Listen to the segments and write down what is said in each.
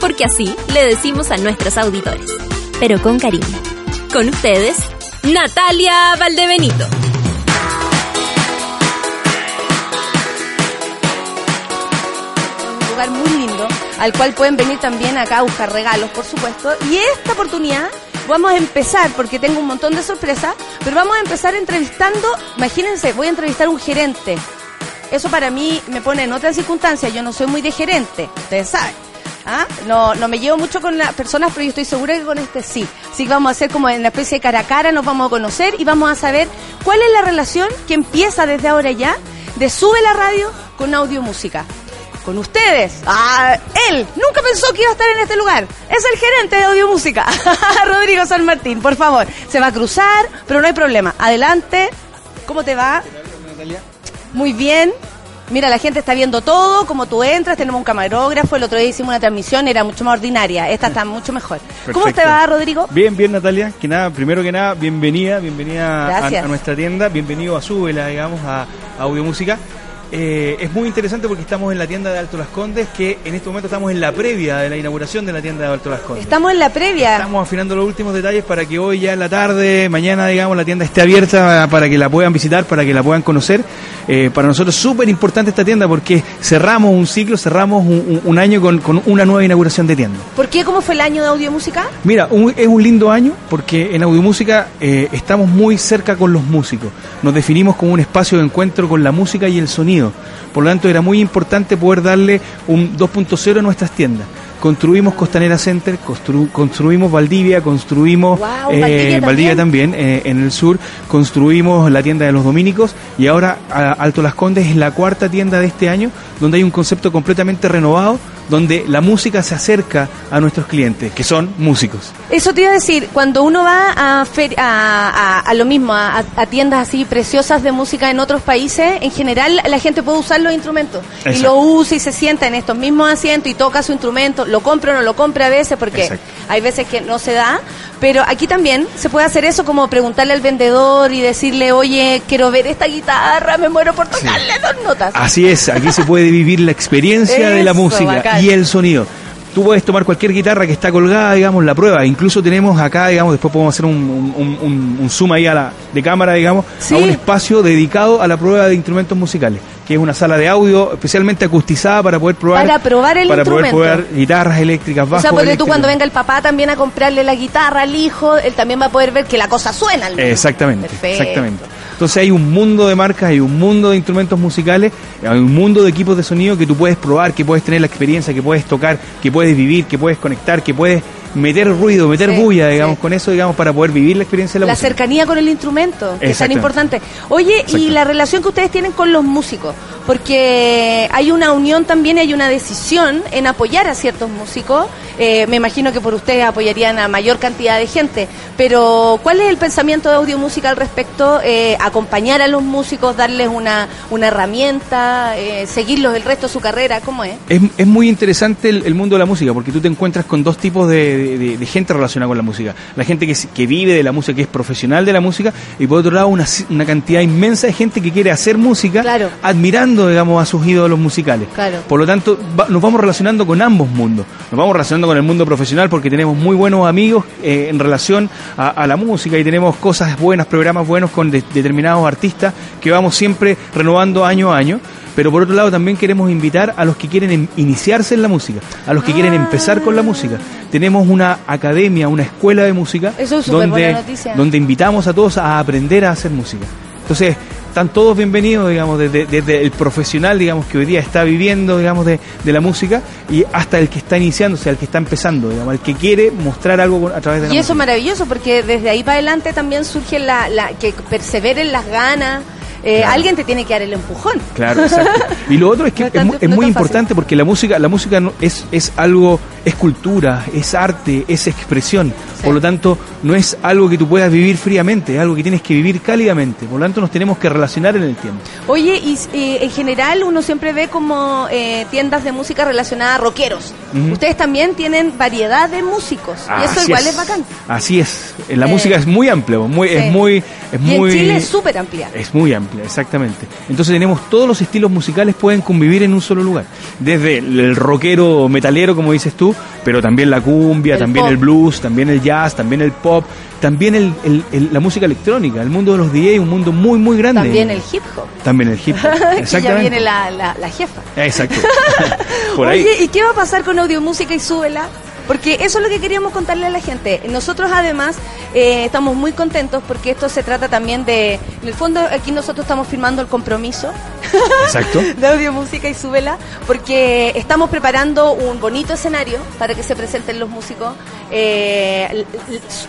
Porque así le decimos a nuestros auditores, pero con cariño. Con ustedes, Natalia Valdebenito. Un lugar muy lindo, al cual pueden venir también acá a buscar regalos, por supuesto. Y esta oportunidad vamos a empezar, porque tengo un montón de sorpresas, pero vamos a empezar entrevistando, imagínense, voy a entrevistar a un gerente. Eso para mí me pone en otra circunstancia, yo no soy muy de gerente, ustedes saben. ¿Ah? No, no me llevo mucho con las personas, pero yo estoy segura que con este sí. Así que vamos a hacer como en una especie de cara a cara, nos vamos a conocer y vamos a saber cuál es la relación que empieza desde ahora ya de Sube la Radio con Audio Música. Con ustedes, ah, él nunca pensó que iba a estar en este lugar. Es el gerente de Audio Música, Rodrigo San Martín, por favor. Se va a cruzar, pero no hay problema. Adelante, ¿cómo te va? Muy bien. Mira, la gente está viendo todo, como tú entras, tenemos un camarógrafo, el otro día hicimos una transmisión, era mucho más ordinaria, esta está mucho mejor. ¿Cómo te va, Rodrigo? Bien, bien, Natalia. Que nada, primero que nada, bienvenida, bienvenida a nuestra tienda, bienvenido a Súbela, digamos, a, a Audio Música. Eh, es muy interesante porque estamos en la tienda de Alto Las Condes, que en este momento estamos en la previa de la inauguración de la tienda de Alto Las Condes. Estamos en la previa. Estamos afinando los últimos detalles para que hoy ya en la tarde, mañana, digamos, la tienda esté abierta para que la puedan visitar, para que la puedan conocer. Eh, para nosotros es súper importante esta tienda porque cerramos un ciclo, cerramos un, año con, con una nueva inauguración de tienda. ¿Por qué? ¿Cómo fue el año de Audio Música? Mira, un- es un lindo año porque en Audiomúsica eh, estamos muy cerca con los músicos. Nos definimos como un espacio de encuentro con la música y el sonido. Por lo tanto, era muy importante poder darle un 2.0 a nuestras tiendas. Construimos Costanera Center, constru- construimos Valdivia, construimos eh, Valdivia también. también eh, en el sur, construimos la tienda de los dominicos y ahora a- Alto Las Condes es la cuarta tienda de este año donde hay un concepto completamente renovado donde la música se acerca a nuestros clientes, que son músicos. Eso te iba a decir, cuando uno va a, fer- a, a- a lo mismo, a, a tiendas así preciosas de música en otros países, en general la gente puede usar los instrumentos. Y lo usa y se sienta en estos mismos asientos y toca su instrumento, lo compra o no lo compra a veces porque Exacto. hay veces que no se da. Pero aquí también se puede hacer eso como preguntarle al vendedor y decirle, oye, quiero ver esta guitarra, me muero por tocarle dos notas. Así es, aquí se puede vivir la experiencia de la música bacán. Y el sonido. Tú puedes tomar cualquier guitarra que está colgada, digamos, la prueba. Incluso tenemos acá, digamos, después podemos hacer un, un- un- un zoom ahí a la, de cámara, digamos, Sí. a un espacio dedicado a la prueba de instrumentos musicales, que es una sala de audio especialmente acustizada para poder probar. Para probar el para instrumento. poder probar guitarras eléctricas, O bajos sea, porque tú cuando venga el papá también a comprarle la guitarra al hijo, él también va a poder ver que la cosa suena. al menos. Exactamente, Perfecto. exactamente. Entonces hay un mundo de marcas, hay un mundo de instrumentos musicales, hay un mundo de equipos de sonido que tú puedes probar, que puedes tener la experiencia, que puedes tocar, que puedes vivir, que puedes conectar, que puedes meter ruido, meter Sí, bulla, digamos, sí. con eso, digamos, para poder vivir la experiencia de la, La música. cercanía con el instrumento, que es tan importante. Oye, y la relación que ustedes tienen con los músicos, porque hay una unión también, hay una decisión en apoyar a ciertos músicos. Eh, me imagino que por ustedes apoyarían a mayor cantidad de gente, pero ¿cuál es el pensamiento de Audio Música al respecto? Eh, acompañar a los músicos, darles una, una herramienta, eh, seguirlos el resto de su carrera, ¿cómo es? Es, es muy interesante el, el mundo de la música porque tú te encuentras con dos tipos de, de- de- de gente relacionada con la música. La gente que, vive de la música, que es profesional de la música, y por otro lado una, una cantidad inmensa de gente que quiere hacer música Claro. admirando, digamos, a sus ídolos musicales. Claro. Por lo tanto, va- nos vamos relacionando con ambos mundos. Nos vamos relacionando con el mundo profesional porque tenemos muy buenos amigos eh, en relación a, a la música y tenemos cosas buenas, programas buenos con de- determinados artistas que vamos siempre renovando año a año. Pero por otro lado también queremos invitar a los que quieren em- iniciarse en la música, a los que quieren empezar con la música. Tenemos una academia, una escuela de música Eso es donde, buena noticia. donde invitamos a todos a aprender a hacer música. Entonces, están todos bienvenidos, digamos, desde, desde el profesional, digamos, que hoy día está viviendo, digamos, de, de la música, y hasta el que está iniciándose, el que está empezando, digamos, el que quiere mostrar algo a través de la Y eso es música. maravilloso porque desde ahí para adelante también surge la, la que perseveren las ganas. Eh, Claro. Alguien te tiene que dar el empujón. Claro, exacto. Y lo otro es que No es, no muy fácil. importante porque la música, la música no- es, es algo es cultura, es arte, es expresión. Por lo tanto, no es algo que tú puedas vivir fríamente, es algo que tienes que vivir cálidamente. Por lo tanto, nos tenemos que relacionar en el tiempo. Oye, y eh, en general uno siempre ve como eh, tiendas de música relacionada a rockeros. Ustedes también tienen variedad de músicos. y eso igual es. bacán. Así es. La música es muy amplia, muy, es muy... Es y muy, en Chile es súper amplia. Es muy amplia, exactamente. Entonces tenemos todos los estilos musicales pueden convivir en un solo lugar. Desde el rockero metalero, como dices tú, pero también la cumbia, también el blues, también el jazz, también el pop, también el, la música electrónica, el mundo de los DJ, un mundo muy, muy grande. También el hip hop. También el hip hop. Exactamente. ya viene la, la, jefa. Exacto. Oye, ¿y qué va a pasar con audio música y súbela? Porque eso es lo que queríamos contarle a la gente. Nosotros además eh, estamos muy contentos porque esto se trata también de, en el fondo aquí nosotros estamos firmando el compromiso Exacto. de audio, música y súbela, porque estamos preparando un bonito escenario para que se presenten los músicos. Eh,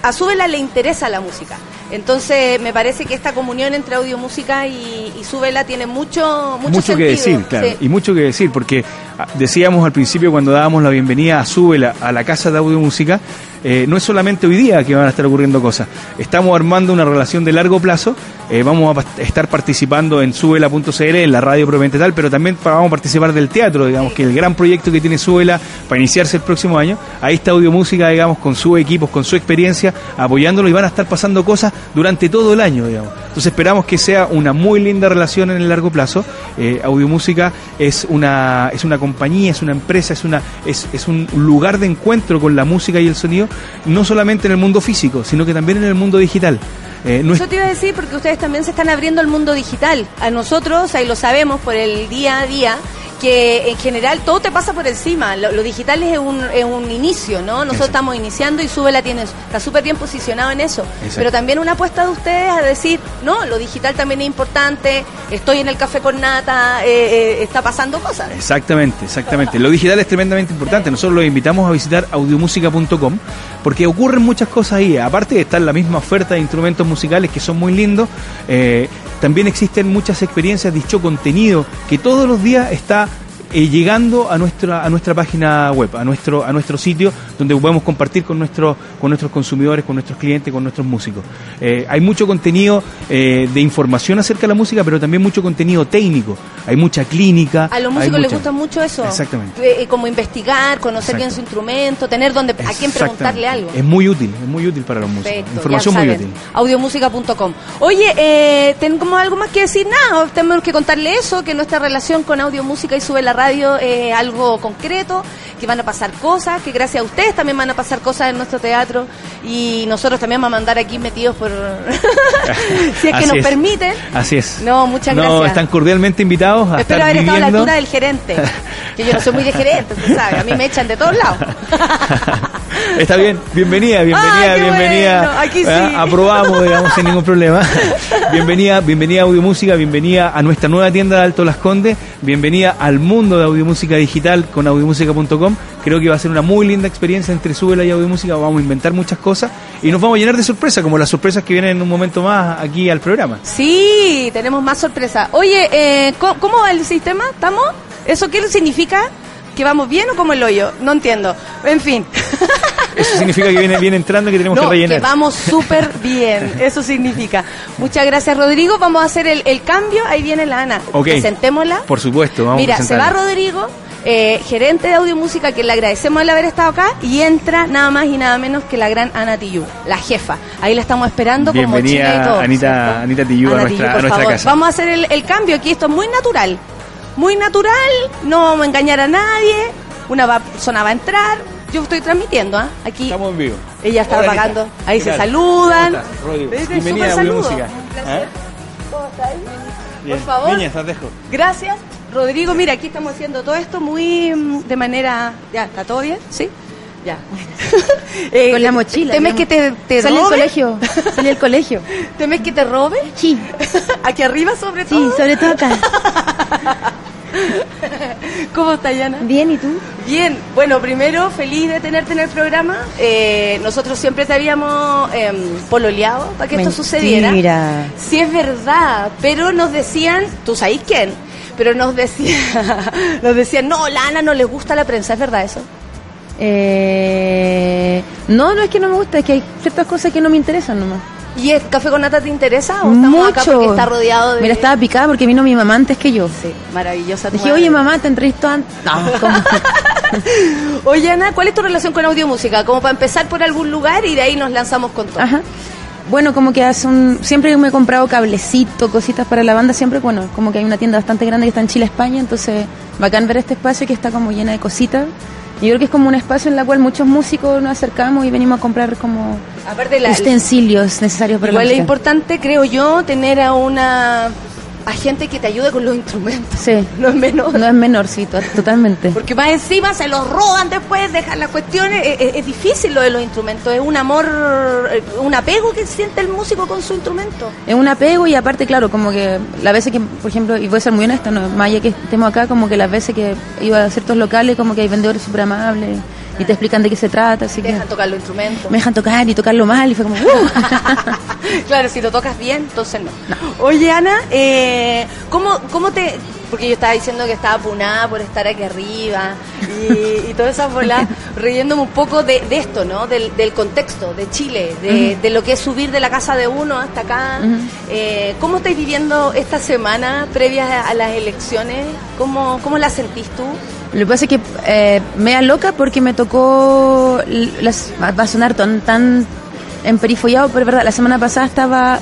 a súbela le interesa la música. Entonces me parece que esta comunión entre audio, música y, y súbela tiene mucho, mucho, mucho que decir, claro, y mucho que decir, porque ah, decíamos al principio cuando dábamos la bienvenida a Súbela a la casa de audio música, eh, no es solamente hoy día que van a estar ocurriendo cosas. Estamos armando una relación de largo plazo. Eh, vamos a estar participando en Subela.cl, en la radio propiamente tal, pero también vamos a participar del teatro, digamos que el gran proyecto que tiene Subela para iniciarse el próximo año. Ahí está Audio Música, digamos, con sus equipos, con su experiencia, apoyándolo y van a estar pasando cosas durante todo el año, digamos. Entonces esperamos que sea una muy linda relación en el largo plazo. Eh, Audio Música es una, es una compañía, es una empresa, es, una, es, es un lugar de encuentro con la música y el sonido no solamente en el mundo físico, sino que también en el mundo digital. Eh, Yo te iba a decir porque ustedes también se están abriendo al mundo digital. A nosotros, ahí lo sabemos por el día a día, que en general todo te pasa por encima. Lo, digital es un, es un inicio, ¿no? Nosotros estamos iniciando y sube la tiene, está súper bien posicionado en eso. Pero también una apuesta de ustedes a decir, no, lo digital también es importante, estoy en el café con nata, eh, eh, está pasando cosas. Exactamente, exactamente. Lo digital es tremendamente importante. Nosotros los invitamos a visitar audiomúsica.com porque ocurren muchas cosas ahí. Aparte de estar la misma oferta de instrumentos musicales que son muy lindos, eh, también existen muchas experiencias, dicho contenido que todos los días está eh, llegando a nuestra a nuestra página web, a nuestro a nuestro sitio donde podemos compartir con nuestros con nuestros consumidores, con nuestros clientes, con nuestros músicos. Eh, hay mucho contenido eh, de información acerca de la música, pero también mucho contenido técnico. Hay mucha clínica. A los músicos les gusta mucho eso. Exactamente. como investigar, conocer bien su instrumento, tener donde a quién preguntarle algo. Es muy útil, es muy útil para los músicos. información muy útil. Audiomusica.com. Oye, eh, ¿tenemos algo más que decir? Nada, tenemos que contarle eso, que nuestra relación con Audiomúsica y Sube la radio es algo concreto, que van a pasar cosas, que gracias a ustedes también van a pasar cosas en nuestro teatro y nosotros también vamos a mandar aquí metidos por... si es que nos permiten. Así es. No, muchas gracias. Están cordialmente invitados a Espero haber estado a la altura del gerente, que yo no soy muy de gerente, usted sabe, a mí me echan de todos lados. Está bien, bienvenida, bienvenida, bienvenida. Aquí sí. Aprobamos, digamos, sin ningún problema. Bienvenida, bienvenida a Audio Música, bienvenida a nuestra nueva tienda de Alto Las Condes, bienvenida al mundo de Audiomúsica Digital con audiomúsica.com. Creo que va a ser una muy linda experiencia entre Súbela y Audiomúsica. Vamos a inventar muchas cosas y nos vamos a llenar de sorpresas, como las sorpresas que vienen en un momento más aquí al programa. Sí, tenemos más sorpresas. Oye, eh, ¿cómo va el sistema? ¿Estamos? ¿Eso qué significa? ¿Que vamos bien o como el hoyo? No entiendo. En fin. Eso significa que viene, bien entrando y que tenemos que rellenar. Que vamos súper bien. Eso significa. Muchas gracias, Rodrigo. Vamos a hacer el, cambio. Ahí viene la Ana. Presentémosla. Por supuesto. Vamos Mira, se va Rodrigo. Eh, gerente de audio música, que le agradecemos el haber estado acá, y entra nada más y nada menos que la gran Ana Tillú, la jefa. Ahí la estamos esperando con mochila y todo. Anita, Anita Tillú a nuestra, a nuestra casa. Vamos a hacer el, el cambio aquí, esto es muy natural. Muy natural, no vamos a engañar a nadie, una persona va a entrar, yo estoy transmitiendo, ¿ah? Aquí. Estamos en vivo. Ella está apagando. Ahí se saludan. Bienvenida a Música. ¿Eh? ¿Cómo estáis? Por favor. Niñas, te dejo. Gracias. Rodrigo, mira, aquí estamos haciendo todo esto muy mm, de manera... ¿Ya? ¿Está todo bien? ¿Sí? Ya. eh, Con la mochila. ¿Temes que te, te Sale robe? colegio. Sale del colegio. ¿Temes que te robe? Sí. ¿Aquí arriba sobre todo? Sí, sobre todo acá. ¿Cómo estás, Yana? Bien, ¿y tú? Bien. Bueno, primero, feliz de tenerte en el programa. Eh, nosotros siempre te habíamos eh, pololeado para que esto sucediera. Mira. Sí, es verdad, pero nos decían, ¿tú sabes quién? Pero nos decían, nos decían, no, Lana no le gusta la prensa, ¿es verdad eso? Eh, no, no es que no me gusta, es que hay ciertas cosas que no me interesan nomás. ¿Y el café con nata te interesa o estamos acá Mucho. porque está rodeado de... Mira, estaba picada porque vino mi mamá antes que yo. Sí, maravillosa Dije, madre. oye mamá, te entrevistó antes. No, ¿cómo? Oye, Ana, ¿cuál es tu relación con audiomúsica? Como para empezar por algún lugar y de ahí nos lanzamos con todo. Ajá. Bueno, como que hace un... Siempre me he comprado cablecito, cositas para la banda, siempre, bueno, como que hay una tienda bastante grande que está en Chile, España, entonces bacán ver este espacio que está como llena de cositas. Yo creo que es como un espacio en el cual muchos músicos nos acercamos y venimos a comprar como Aparte la, utensilios necesarios para igual la es importante, creo yo, tener a una a gente que te ayude con los instrumentos. Sí. No es menos. No es menor, sí, to- totalmente. Porque más encima se los roban después, dejan las cuestiones. Es, es- es difícil lo de los instrumentos. Es un amor, eh, un apego que siente el músico con su instrumento. Es un apego y aparte, claro, como que las veces que, por ejemplo, y voy a ser muy honesta, no, más allá que estemos acá, como que las veces que iba a ciertos locales, como que hay vendedores súper amables y te explican de qué se trata, así que Dejan tocar los instrumentos. me dejan tocar y tocarlo mal y fue como, "Uh". claro, si lo tocas bien, entonces no. Oye, Ana, eh, ¿cómo, ¿cómo te...? Porque yo estaba diciendo que estaba punada por estar aquí arriba y, y todas esas bolas, riéndome un poco de, de esto, ¿no? Del, del contexto, de Chile, de, de lo que es subir de la casa de uno hasta acá. Eh, ¿Cómo estáis viviendo esta semana previas a, las elecciones? ¿Cómo, ¿Cómo la sentís tú? Lo que pasa es que eh, me da loca porque me tocó, las, va va a sonar tan, tan emperifollado, pero es verdad, la semana pasada estaba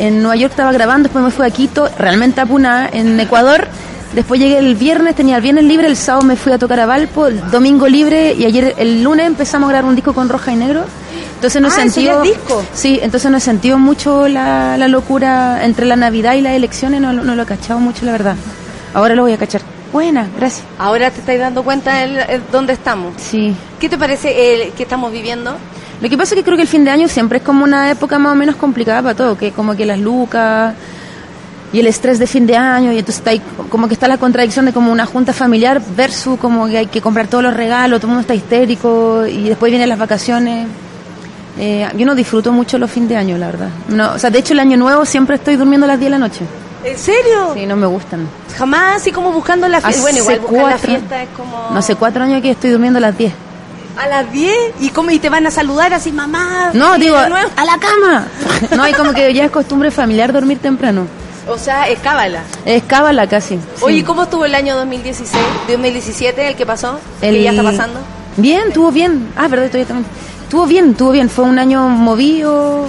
en Nueva York, estaba grabando, después me fui a Quito, realmente a Puna, en Ecuador. Después llegué el viernes, tenía el viernes libre, el sábado me fui a tocar a Valpo, el domingo libre y ayer, el lunes empezamos a grabar un disco con Roja y Negro. Entonces no he Ah, sí, entonces no he sentido mucho la, la locura entre la Navidad y las elecciones, no, lo- no lo he cachado mucho, la verdad. Ahora lo voy a cachar. Buena, gracias. Ahora te estáis dando cuenta de el- dónde estamos. Sí. ¿Qué te parece el que estamos viviendo? Lo que pasa es que creo que el fin de año siempre es como una época más o menos complicada para todo, que como que las lucas y el estrés de fin de año, y entonces está ahí, como que está la contradicción de como una junta familiar versus como que hay que comprar todos los regalos, todo el mundo está histérico y después vienen las vacaciones. Eh, yo no disfruto mucho los fin de año, la verdad. No, o sea, de hecho el año nuevo siempre estoy durmiendo a las 10 de la noche. ¿En serio? Sí, no me gustan. Jamás así como buscando la fiesta. Hace Bueno, igual buscar la cuatro- fiesta es como... No sé, cuatro años que estoy durmiendo a las 10. A las 10 y cómo y te van a saludar así, mamá. No, digo, a la cama. No, hay como que ya es costumbre familiar dormir temprano. O sea, es cábala. Es cábala casi. Oye, ¿y ¿cómo estuvo el año 2016? 2017, el que pasó? El- Que ya está pasando. Bien, estuvo bien. Ah, verdad, todavía también. Estuvo bien, estuvo bien. Fue un año movido.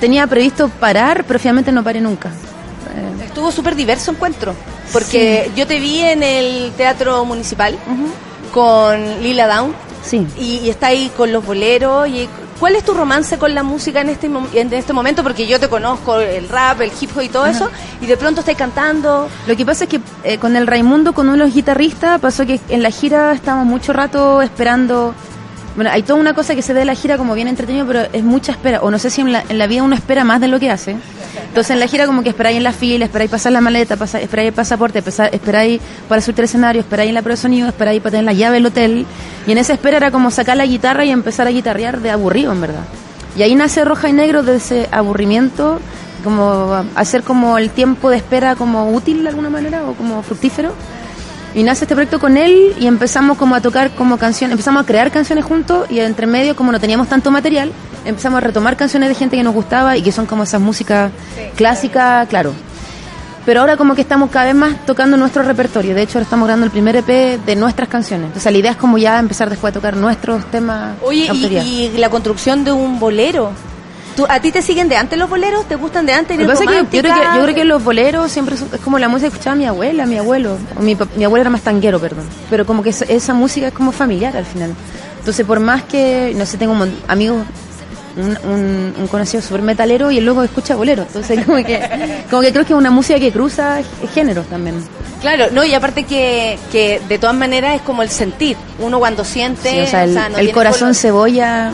Tenía previsto parar, pero finalmente no paré nunca. Eh, Estuvo súper diverso encuentro. Porque yo te vi en el Teatro Municipal con Lila Down sí. y, y está ahí con los boleros. y ¿Cuál es tu romance con la música en este, en este momento? Porque yo te conozco el rap, el hip hop y todo Ajá. eso, y de pronto estás cantando. Lo que pasa es que eh, con el Raimundo, con uno de los guitarristas, pasó que en la gira estábamos mucho rato esperando. Bueno, hay toda una cosa que se ve de la gira como bien entretenido, pero es mucha espera. O no sé si en la, vida uno espera más de lo que hace. Entonces en la gira como que esperáis en la fila, esperáis pasar la maleta, esperáis el pasaporte, esperáis para subir al escenario, esperáis en la prueba de sonido, esperáis para tener la llave del hotel. Y en esa espera era como sacar la guitarra y empezar a guitarrear de aburrido, en verdad. Y ahí nace Roja y Negro de ese aburrimiento, como hacer como el tiempo de espera como útil de alguna manera o como fructífero. Y nace este proyecto con él y empezamos como a tocar como canciones, empezamos a crear canciones juntos y entre medio como no teníamos tanto material, empezamos a retomar canciones de gente que nos gustaba y que son como esas músicas clásicas, claro. Pero ahora como que estamos cada vez más tocando nuestro repertorio. De hecho, ahora estamos grabando el primer EP de nuestras canciones. Entonces la idea es como ya empezar después a tocar nuestros temas. Oye, y la construcción de un bolero. ¿Tú, ¿A ti te siguen de antes los boleros? ¿Te gustan de antes? Lo que ¿Eres pasa es que yo creo que, romántica? yo creo que los boleros siempre son- es como la música que escuchaba mi abuela, mi abuelo. O mi, mi abuelo era más tanguero, perdón. Pero como que esa, esa música es como familiar al final. Entonces, por más que, no sé, tengo un amigos, un, un, un conocido súper metalero y él luego escucha bolero. Entonces, como que, como que creo que es una música que cruza géneros también. Claro, no, y aparte que, que de todas maneras es como el sentir. Uno cuando siente... Sí, o sea, el, no el corazón color. cebolla.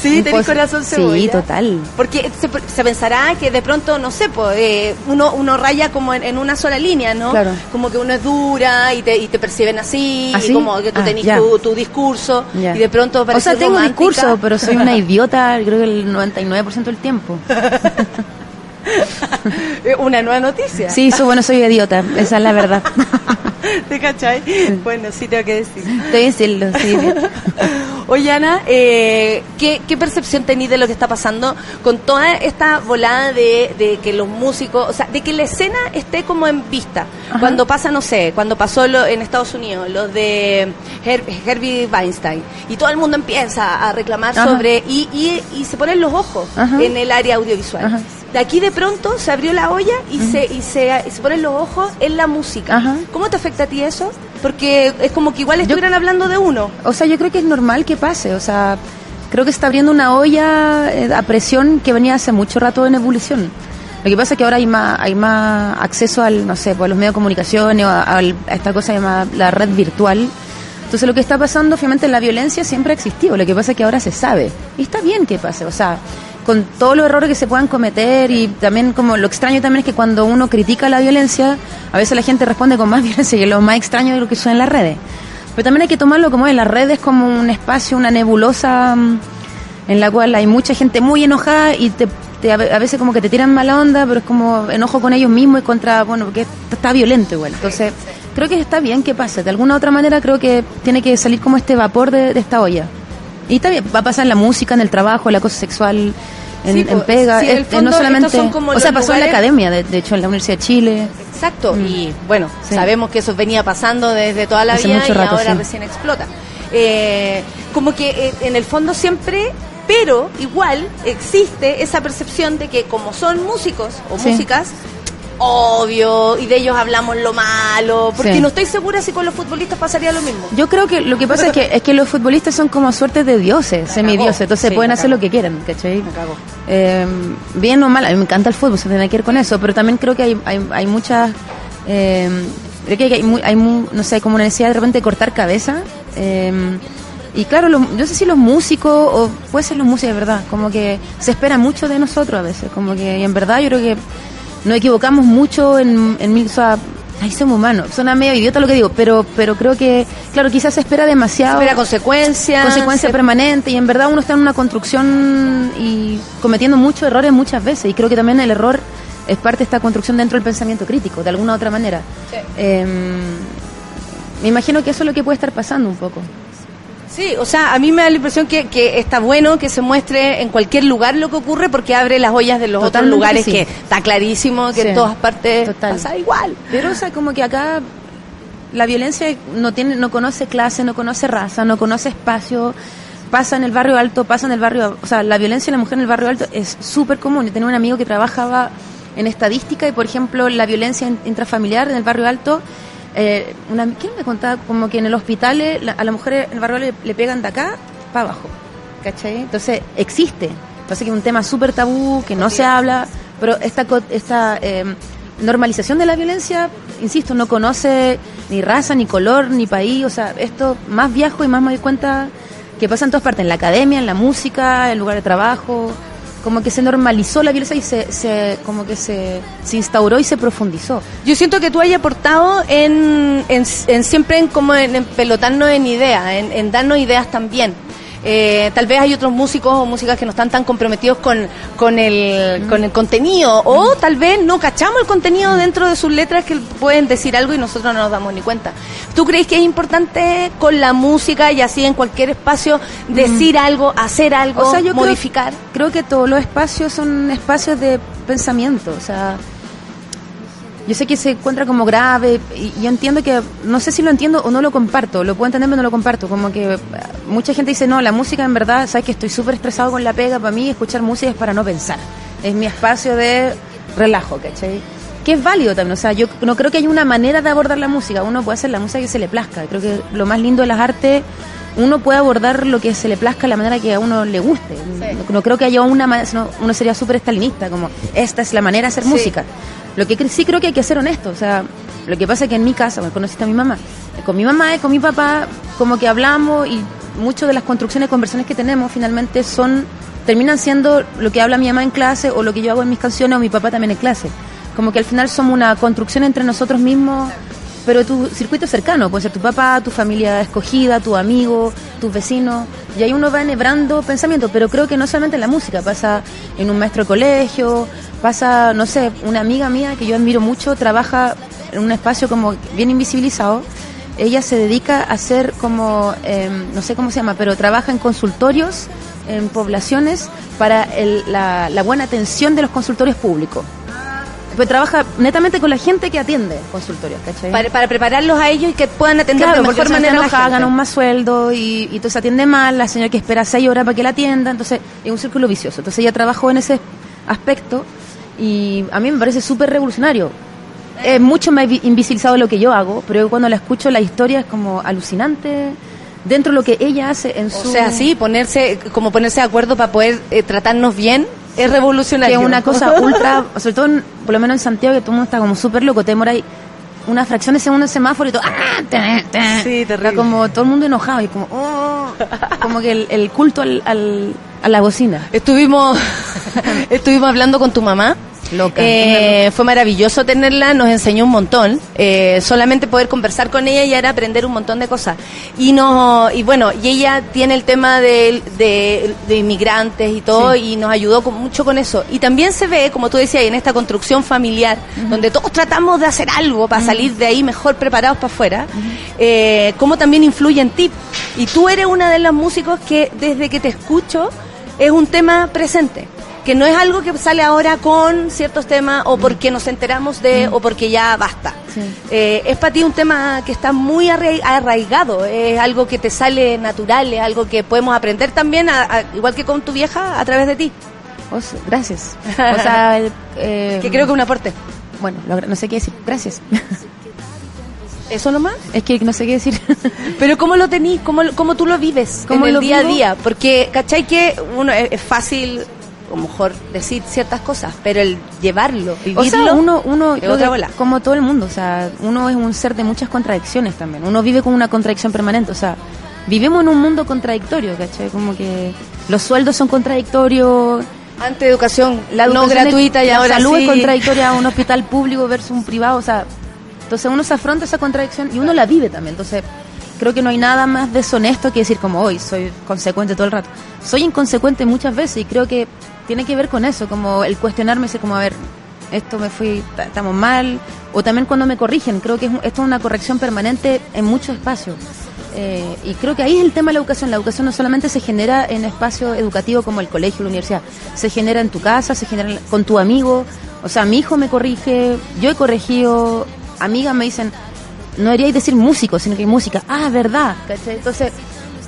Sí, tenés corazón cebolla. Sí, total. Porque se, se pensará que de pronto, no sé, pues, eh, uno, uno raya como en, en una sola línea, ¿no? Claro. Como que uno es dura y te, y te perciben así, ¿Ah, sí? y como que tú Ah, tenés tu, tu discurso, Ya. y de pronto O sea, tengo romántica. discurso, pero soy una idiota, creo que el 99% del tiempo. Una nueva noticia. Sí, soy, bueno, soy idiota, esa es la verdad. ¿Te cachai? Bueno, sí tengo que decir. Estoy decirlo, sí. Oye, Ana, eh, ¿qué, ¿qué percepción tenéis de lo que está pasando con toda esta volada de, de que los músicos, o sea, de que la escena esté como en vista? Cuando pasa, no sé, cuando pasó lo, en Estados Unidos, los de Her- Herbie Weinstein, y todo el mundo empieza a reclamar Ajá. sobre, y, y, y se ponen los ojos Ajá. en el área audiovisual. De aquí de pronto se abrió la olla y, se, y, se, y se ponen los ojos en la música. Ajá. ¿Cómo te afecta a ti eso? Porque es como que igual estuvieran hablando de uno. O sea, yo creo que es normal que pase. O sea, creo que se está abriendo una olla eh, a presión que venía hace mucho rato en ebullición. Lo que pasa es que ahora hay más, hay más acceso al, no sé, pues, a los medios de comunicación o a, esta cosa llamada la red virtual. Entonces lo que está pasando, obviamente, la violencia siempre ha existido. Lo que pasa es que ahora se sabe. Y está bien que pase. O sea, con todos los errores que se puedan cometer y también como lo extraño también es que cuando uno critica la violencia, a veces la gente responde con más violencia y es lo más extraño de lo que suena en las redes. Pero también hay que tomarlo como es, las redes como un espacio, una nebulosa mm, en la cual hay mucha gente muy enojada y te, a ve- a veces como que te tiran mala onda, pero es como enojo con ellos mismos y contra, bueno, porque está- violento igual. Entonces, creo que está bien que pase. De alguna otra manera creo que tiene que salir como este vapor de, de esta olla. Y también va a pasar en la música, en el trabajo, el acoso sexual, en, Sí, en pues, pega. sí, en fondo no solamente, estos son como o sea, pasó en la academia, de, de hecho, en la Universidad de Chile. Exacto, Mm. y bueno, Sí. sabemos que eso venía pasando desde toda la Hace vida y rato, ahora recién explota. Eh, como que eh, en el fondo siempre, pero igual existe esa percepción de que como son músicos o Sí. músicas, obvio, y de ellos hablamos lo malo, porque Sí. no estoy segura si con los futbolistas pasaría lo mismo. Yo creo que lo que pasa es que, es que los futbolistas son como suertes de dioses, semidioses, entonces Sí, pueden hacer lo que quieran, ¿cachai? Me cago. Eh, bien o mal, a mí me encanta el fútbol, se tiene que ver con eso, pero también creo que hay, hay, hay muchas, eh, creo que hay, hay mu- no sé, como una necesidad de repente de cortar cabeza. eh, y claro, los, yo sé si los músicos, o puede ser los músicos de verdad, como que se espera mucho de nosotros a veces, como que y en verdad yo creo que nos equivocamos mucho en, en mil- o sea, ay, somos humanos, suena medio idiota lo que digo, pero, pero creo que, claro, quizás se espera demasiado Espera consecuencias. consecuencia se- permanente y en verdad uno está en una construcción y cometiendo muchos errores muchas veces y creo que también el error es parte de esta construcción dentro del pensamiento crítico, de alguna u otra manera. Em, me imagino que eso es lo que puede estar pasando un poco. Sí, o sea, a mí me da la impresión que, que está bueno que se muestre en cualquier lugar lo que ocurre porque abre las ollas de los Totalmente otros lugares que está clarísimo que Sí. en todas partes Total. pasa igual. Pero o sea, como que acá la violencia no tiene no conoce clase, no conoce raza, no conoce espacio. Pasa en el barrio alto, pasa en el barrio, o sea, la violencia de la mujer en el barrio alto es súper común. Yo tenía un amigo que trabajaba en estadística y, por ejemplo, la violencia in- intrafamiliar en el barrio alto, eh, una, ¿quién me contaba? Como que en el hospital eh, la- a las mujeres en el barrio le, le pegan de acá para abajo, ¿cachai? Entonces, existe. Pasa que es un tema súper tabú, que no se habla, pero esta, esta eh, normalización de la violencia, insisto, no conoce ni raza, ni color, ni país, o sea, esto más viejo y más me doy cuenta que pasa en todas partes, en la academia, en la música, en el lugar de trabajo, como que se normalizó la violencia y se, se como que se, se instauró y se profundizó. Yo siento que tú hayas aportado en, en, en siempre en como en, en pelotarnos en ideas, en, en darnos ideas también. Eh, tal vez hay otros músicos o músicas que no están tan comprometidos con, con, el, con el contenido o tal vez no cachamos el contenido dentro de sus letras que pueden decir algo y nosotros no nos damos ni cuenta. ¿Tú crees que es importante con la música y así en cualquier espacio decir algo, hacer algo, O sea, yo creo- modificar? Creo, que todos los espacios son espacios de pensamiento, o sea, yo sé que se encuentra como grave y yo entiendo que, no sé si lo entiendo o no lo comparto, lo puedo entender pero no lo comparto, como que eh, mucha gente dice, no, la música en verdad, sabes que estoy súper estresado con la pega, para mí escuchar música es para no pensar, es mi espacio de relajo, ¿cachai? Que es válido también, o sea, yo no creo que haya una manera de abordar la música, uno puede hacer la música que se le plazca, creo que lo más lindo de las artes uno puede abordar lo que se le plazca de la manera que a uno le guste. No, no creo que haya una manera, sino uno sería súper estalinista, como esta es la manera de hacer Sí. música. Lo que sí creo que hay que ser honesto, o sea, lo que pasa es que en mi casa, me conociste a mi mamá, con mi mamá y con mi papá, como que hablamos y muchas de las construcciones, conversaciones que tenemos finalmente son, terminan siendo lo que habla mi mamá en clase o lo que yo hago en mis canciones o mi papá también en clase. Como que al final somos una construcción entre nosotros mismos pero tu circuito cercano, puede ser tu papá, tu familia escogida, tu amigo, tus vecinos, y ahí uno va enhebrando pensamientos, pero creo que no solamente en la música, pasa en un maestro de colegio, pasa, no sé, una amiga mía que yo admiro mucho, trabaja en un espacio como bien invisibilizado, ella se dedica a hacer como, em, no sé cómo se llama, pero trabaja en consultorios, en poblaciones, para el- la, la buena atención de los consultorios públicos. Pues trabaja netamente con la gente que atiende consultorios, ¿cachai? Para, para prepararlos a ellos y que puedan atender Claro, de mejor manera a la enoja, gente. ganan un más sueldo y, y entonces atiende mal, la señora que espera seis horas para que la atienda, entonces es un círculo vicioso. Entonces ella trabajó en ese aspecto y a mí me parece súper revolucionario. Es mucho más vi- invisibilizado lo que yo hago, pero cuando la escucho la historia es como alucinante dentro de lo que ella hace en O su... sea, sí, ponerse, como ponerse de acuerdo para poder eh, tratarnos bien es que revolucionario. es una cosa ultra, sobre todo en- por lo menos en Santiago, que todo el mundo está como súper loco, te demora ahí una fracción de segundo en semáforo y todo, ¡ah! te- te- Sí, Está terrible. como todo el mundo enojado y como, oh, como que el, el culto al, al- a la bocina. Estuvimos, estuvimos hablando con tu mamá. Loca. Eh, fue maravilloso tenerla, nos enseñó un montón. Eh, solamente poder conversar con ella y era aprender un montón de cosas. Y no, y bueno, y ella tiene el tema de, de, de inmigrantes y todo, y nos ayudó con- mucho con eso. Y también se ve, como tú decías, en esta construcción familiar, donde todos tratamos de hacer algo para salir de ahí mejor preparados para afuera, eh, cómo también influye en ti. Y tú eres una de los músicos que desde que te escucho es un tema presente que no es algo que sale ahora con ciertos temas o porque nos enteramos de o porque ya basta. Sí. Eh, es para ti un tema que está muy arrai- arraigado, es algo que te sale natural, es algo que podemos aprender también, a- a- igual que con tu vieja, a través de ti, O sea, gracias. O sea, eh, que creo que es un aporte. Bueno, lo- no sé qué decir. Gracias. ¿Eso nomás? es que no sé qué decir. Pero ¿cómo lo tenís? ¿Cómo, cómo tú lo vives ¿Cómo en el lo día vivo? a día? Porque, ¿cachai? Que uno es, es fácil, a lo mejor, decir ciertas cosas, pero el llevarlo, vivirlo... O sea, uno, uno es otra bola. como todo el mundo, o sea, uno es un ser de muchas contradicciones también. Uno vive con una contradicción permanente, o sea, vivimos en un mundo contradictorio, ¿cachai? Como que los sueldos son contradictorios, Antes educación, la no educación es- gratuita y la ahora salud sí. es contradictoria a un hospital público versus un privado, o sea, entonces uno se afronta esa contradicción y uno la vive también. Entonces, creo que no hay nada más deshonesto que decir como hoy soy consecuente todo el rato. Soy inconsecuente muchas veces y creo que tiene que ver con eso, como el cuestionarme, decir como a ver, esto me fui, ta- estamos mal, o también cuando me corrigen, creo que es, esto es una corrección permanente en muchos espacios. Eh, y creo que ahí es el tema de la educación. La educación no solamente se genera en espacios educativos como el colegio, la universidad, se genera en tu casa, se genera en- con tu amigo. O sea, mi hijo me corrige, yo he corregido, amigas me dicen, no deberíais decir músico, sino que música. Ah, verdad. ¿cachai? Entonces,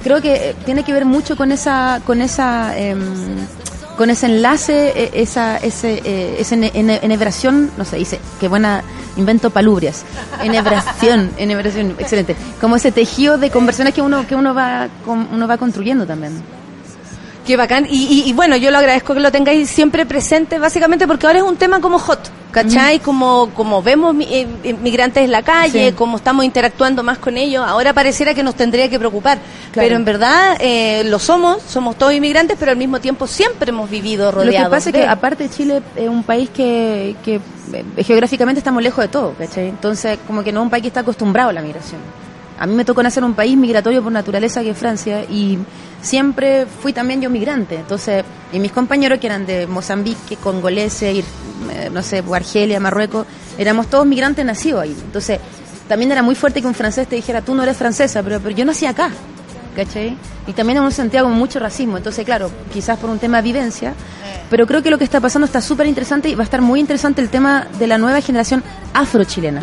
creo que eh, tiene que ver mucho con esa, con esa, em, con ese enlace, eh, esa, ese, eh, esa enhebración, no sé, dice, qué buena invento palubrias, enhebración, enhebración, excelente, como ese tejido de conversiones que uno, que uno va, uno va construyendo también. Qué bacán. Y, y- y bueno, yo lo agradezco que lo tengáis siempre presente, básicamente porque ahora es un tema como hot, ¿cachai? Como, como vemos eh, eh, migrantes en la calle, Sí. como estamos interactuando más con ellos, ahora pareciera que nos tendría que preocupar. Claro. Pero en verdad eh, lo somos, somos todos inmigrantes, pero al mismo tiempo siempre hemos vivido rodeados. Lo que pasa es que aparte Chile es un país que, que eh, geográficamente estamos lejos de todo, ¿cachai? Entonces como que no es un país que está acostumbrado a la migración. A mí me tocó nacer en un país migratorio por naturaleza que es Francia y siempre fui también yo migrante. Entonces, y mis compañeros que eran de Mozambique, congoleses, ir- no sé, Argelia, Marruecos, éramos todos migrantes nacidos ahí. Entonces, también era muy fuerte que un francés te dijera, tú no eres francesa, pero, pero yo nací acá. ¿cachai? Y también en un sentido como mucho racismo. Entonces, claro, quizás por un tema de vivencia, pero creo que lo que está pasando está súper interesante y va a estar muy interesante el tema de la nueva generación afrochilena.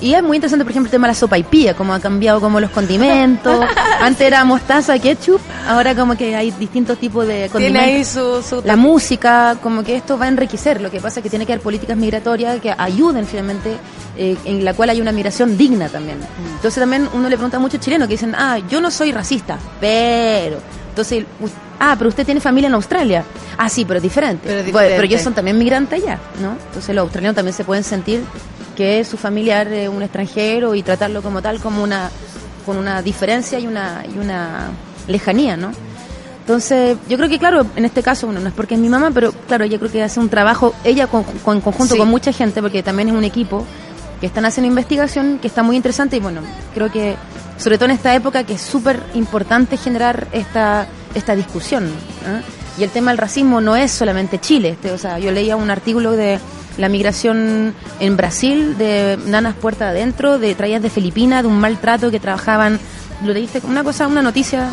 Y es muy interesante, por ejemplo, el tema de la sopa y pía, cómo ha cambiado como los condimentos. Antes era mostaza, ketchup, ahora como que hay distintos tipos de Tiene condimentos. ahí su... su La música, como que esto va a enriquecer. Lo que pasa es que tiene que haber políticas migratorias que ayuden finalmente, eh, en la cual hay una migración digna también. Entonces también uno le pregunta a muchos chilenos que dicen, ah, yo no soy racista, pero... Entonces, ah, pero usted tiene familia en Australia. Ah, sí, pero es diferente. Pero Bueno, pero diferente. ellos son también migrantes allá, ¿no? Entonces los australianos también se pueden sentir que su familiar es un extranjero y tratarlo como tal, como una con una diferencia y una y una lejanía, ¿no? Entonces, yo creo que, claro, en este caso, bueno, no es porque es mi mamá, pero claro, ella creo que hace un trabajo, ella con, con- en conjunto Sí. con mucha gente, porque también es un equipo que están haciendo investigación, que está muy interesante y bueno, creo que, sobre todo en esta época, que es súper importante generar esta, esta discusión. ¿ah? Y el tema del racismo no es solamente Chile, este, o sea, yo leía un artículo de la migración en Brasil de nanas puertas adentro, de traídas de Filipinas, de un maltrato que trabajaban, lo leíste, una cosa, una noticia.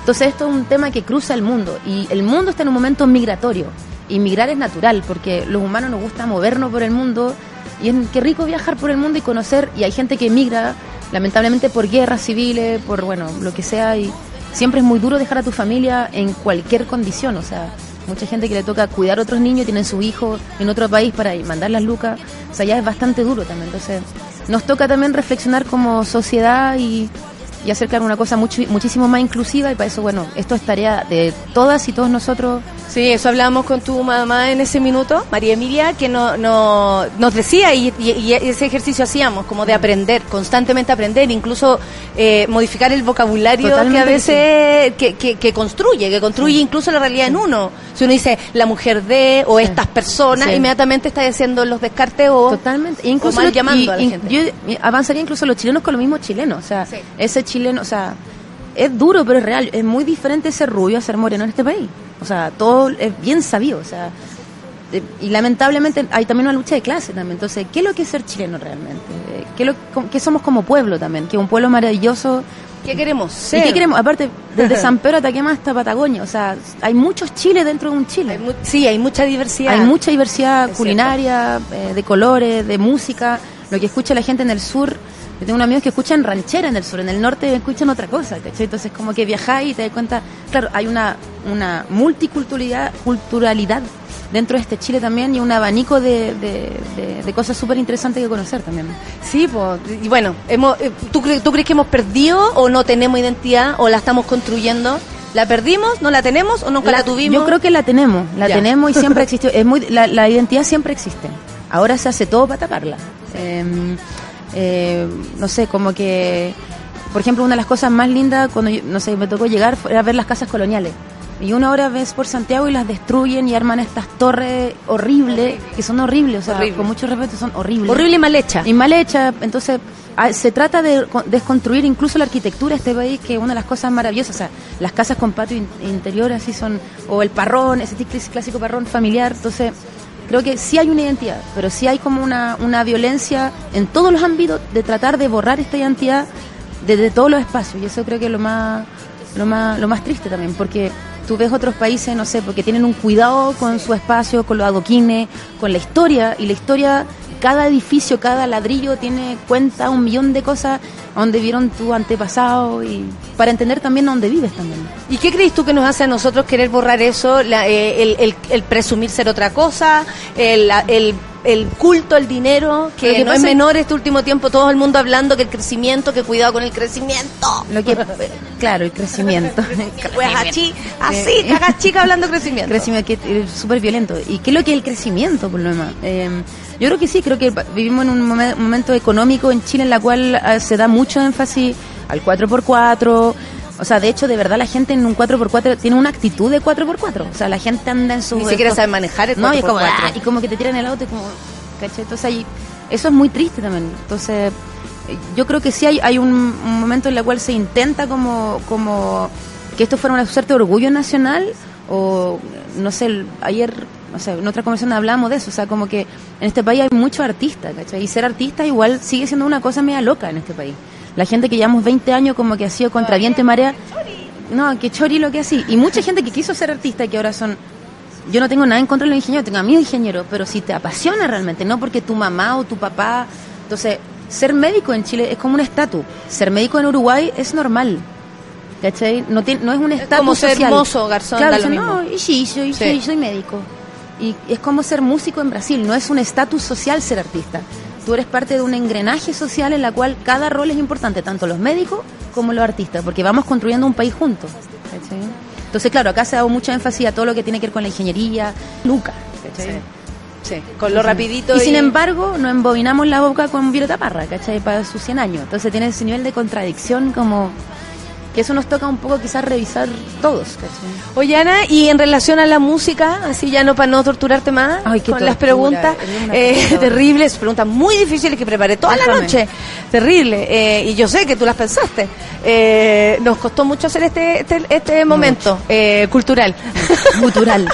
Entonces esto es un tema que cruza el mundo y el mundo está en un momento migratorio. Y migrar es natural porque los humanos nos gusta movernos por el mundo y es qué rico viajar por el mundo y conocer y hay gente que migra lamentablemente por guerras civiles, por bueno, lo que sea y siempre es muy duro dejar a tu familia en cualquier condición, o sea, mucha gente que le toca cuidar a otros niños, tienen su hijo en otro país para mandar las lucas, o sea, ya es bastante duro también, entonces nos toca también reflexionar como sociedad y, y acercar una cosa mucho, muchísimo más inclusiva y para eso, bueno, esto es tarea de todas y todos nosotros Sí, eso hablábamos con tu mamá en ese minuto, María Emilia, que no, no, nos decía y, ese ejercicio hacíamos, como de mm. aprender, constantemente aprender, incluso eh, modificar el vocabulario que a veces que, que, construye, que construye incluso la realidad en uno. Si uno dice la mujer de o estas personas, inmediatamente está haciendo los descartes o, Totalmente. incluso mal llamando a la gente. Yo avanzaría incluso los chilenos con los mismos chilenos, o sea, ese chileno, o sea, es duro, pero es real. Es muy diferente ser rubio a ser moreno en este país. O sea, todo es bien sabido, o sea, eh, y lamentablemente hay también una lucha de clase también. Entonces, ¿qué es lo que es ser chileno realmente? ¿Qué, lo, qué somos como pueblo también? Que es un pueblo maravilloso. ¿Qué queremos ser? ¿Y qué queremos? Aparte, desde San Pedro hasta Taquema hasta Patagonia. O sea, hay muchos chiles dentro de un Chile. sí, hay mucha diversidad. Hay mucha diversidad culinaria, eh, de colores, de música. Lo que escucha la gente en el sur yo tengo unos amigos que escuchan ranchera en el sur, en el norte escuchan otra cosa, ¿cachai? Entonces como que viajáis y te das cuenta, claro, hay una, una multiculturalidad culturalidad dentro de este Chile también y un abanico de, de, cosas súper interesantes que conocer también. Sí, pues, y bueno, hemos, eh, ¿tú, ¿tú crees que hemos perdido o no tenemos identidad o la estamos construyendo? ¿La perdimos? ¿No la tenemos o nunca la, tuvimos? Yo creo que la tenemos, la tenemos y siempre existió. Es muy, la, la, identidad siempre existe. Ahora se hace todo para taparla. Eh, eh, no sé, como que, por ejemplo, una de las cosas más lindas cuando, no sé, me tocó llegar era ver las casas coloniales. Y una hora ves por Santiago y las destruyen y arman estas torres horribles, que son horribles, o sea, con mucho respeto son horribles. Horrible y mal hecha. Y mal hecha, entonces ah, se trata de desconstruir incluso la arquitectura de este país, que es una de las cosas maravillosas, o sea, las casas con patio interior así son, o el parrón, ese clásico parrón familiar, entonces creo que sí hay una identidad, pero sí hay como una, una violencia en todos los ámbitos de tratar de borrar esta identidad desde todos los espacios. Y eso creo que es lo más, lo más, lo más triste también, porque tú ves otros países, no sé, porque tienen un cuidado con su espacio, con los adoquines, con la historia, y la historia cada edificio, cada ladrillo tiene cuenta un millón de cosas a donde vieron tu antepasado y para entender también dónde vives también. ¿Y qué crees tú que nos hace a nosotros querer borrar eso? Eh, el, el, presumir ser otra cosa, el, el culto al dinero, que, no es menor este último tiempo, todo el mundo hablando que el crecimiento, que cuidado con el crecimiento. Lo que, claro, el crecimiento. pues así, así, cagas chica hablando de crecimiento. Crecimiento que es súper violento. ¿Y qué es lo que es el crecimiento, por lo demás? Eh, yo creo que sí, creo que vivimos en un momento económico en Chile en la cual se da mucho énfasis al 4x4. O sea, de hecho, de verdad la gente en un 4x4 tiene una actitud de 4x4. O sea, la gente anda en su... Ni siquiera sabe manejar el 4x4. No, y, como, ah, y como que te tiran el auto y como... ¿Caché? Entonces ahí, eso es muy triste también. Entonces, yo creo que sí hay, hay un, momento en el cual se intenta como, como que esto fuera una suerte de orgullo nacional o, no sé, ayer o sea, en otra conversación hablamos de eso, o sea, como que en este país hay muchos artistas, ¿cachai? Y ser artista igual sigue siendo una cosa media loca en este país. La gente que llevamos 20 años como que ha sido contra viento y marea, no, que chori lo que así. Y mucha gente que quiso ser artista y que ahora son... Yo no tengo nada en contra de los ingenieros, tengo amigos ingenieros, pero si te apasiona realmente, no porque tu mamá o tu papá... Entonces, ser médico en Chile es como un estatus. Ser médico en Uruguay es normal. ¿Cachai? No, no es un estatus como ser hermoso, garzón, claro, No, y sí, soy, Soy, soy médico. Y es como ser músico en Brasil, no es un estatus social ser artista. Tú eres parte de un engranaje social en la cual cada rol es importante, tanto los médicos como los artistas, porque vamos construyendo un país juntos. Entonces, claro, acá se ha dado mucha énfasis a todo lo que tiene que ver con la ingeniería, Luca. Sí. con lo rapidito. Y, sin embargo, nos embobinamos la boca con Violeta Parra, ¿cachai? Para sus 100 años. Entonces tiene ese nivel de contradicción como que eso nos toca un poco quizás revisar todos. ¿cachai? Oye Ana, y en relación a la música, así ya no para no torturarte más, con las preguntas eh, terribles, preguntas muy difíciles que preparé toda la noche, terrible, eh, y yo sé que tú las pensaste. Eh, nos costó mucho hacer este, este, este momento eh, cultural. Cultural.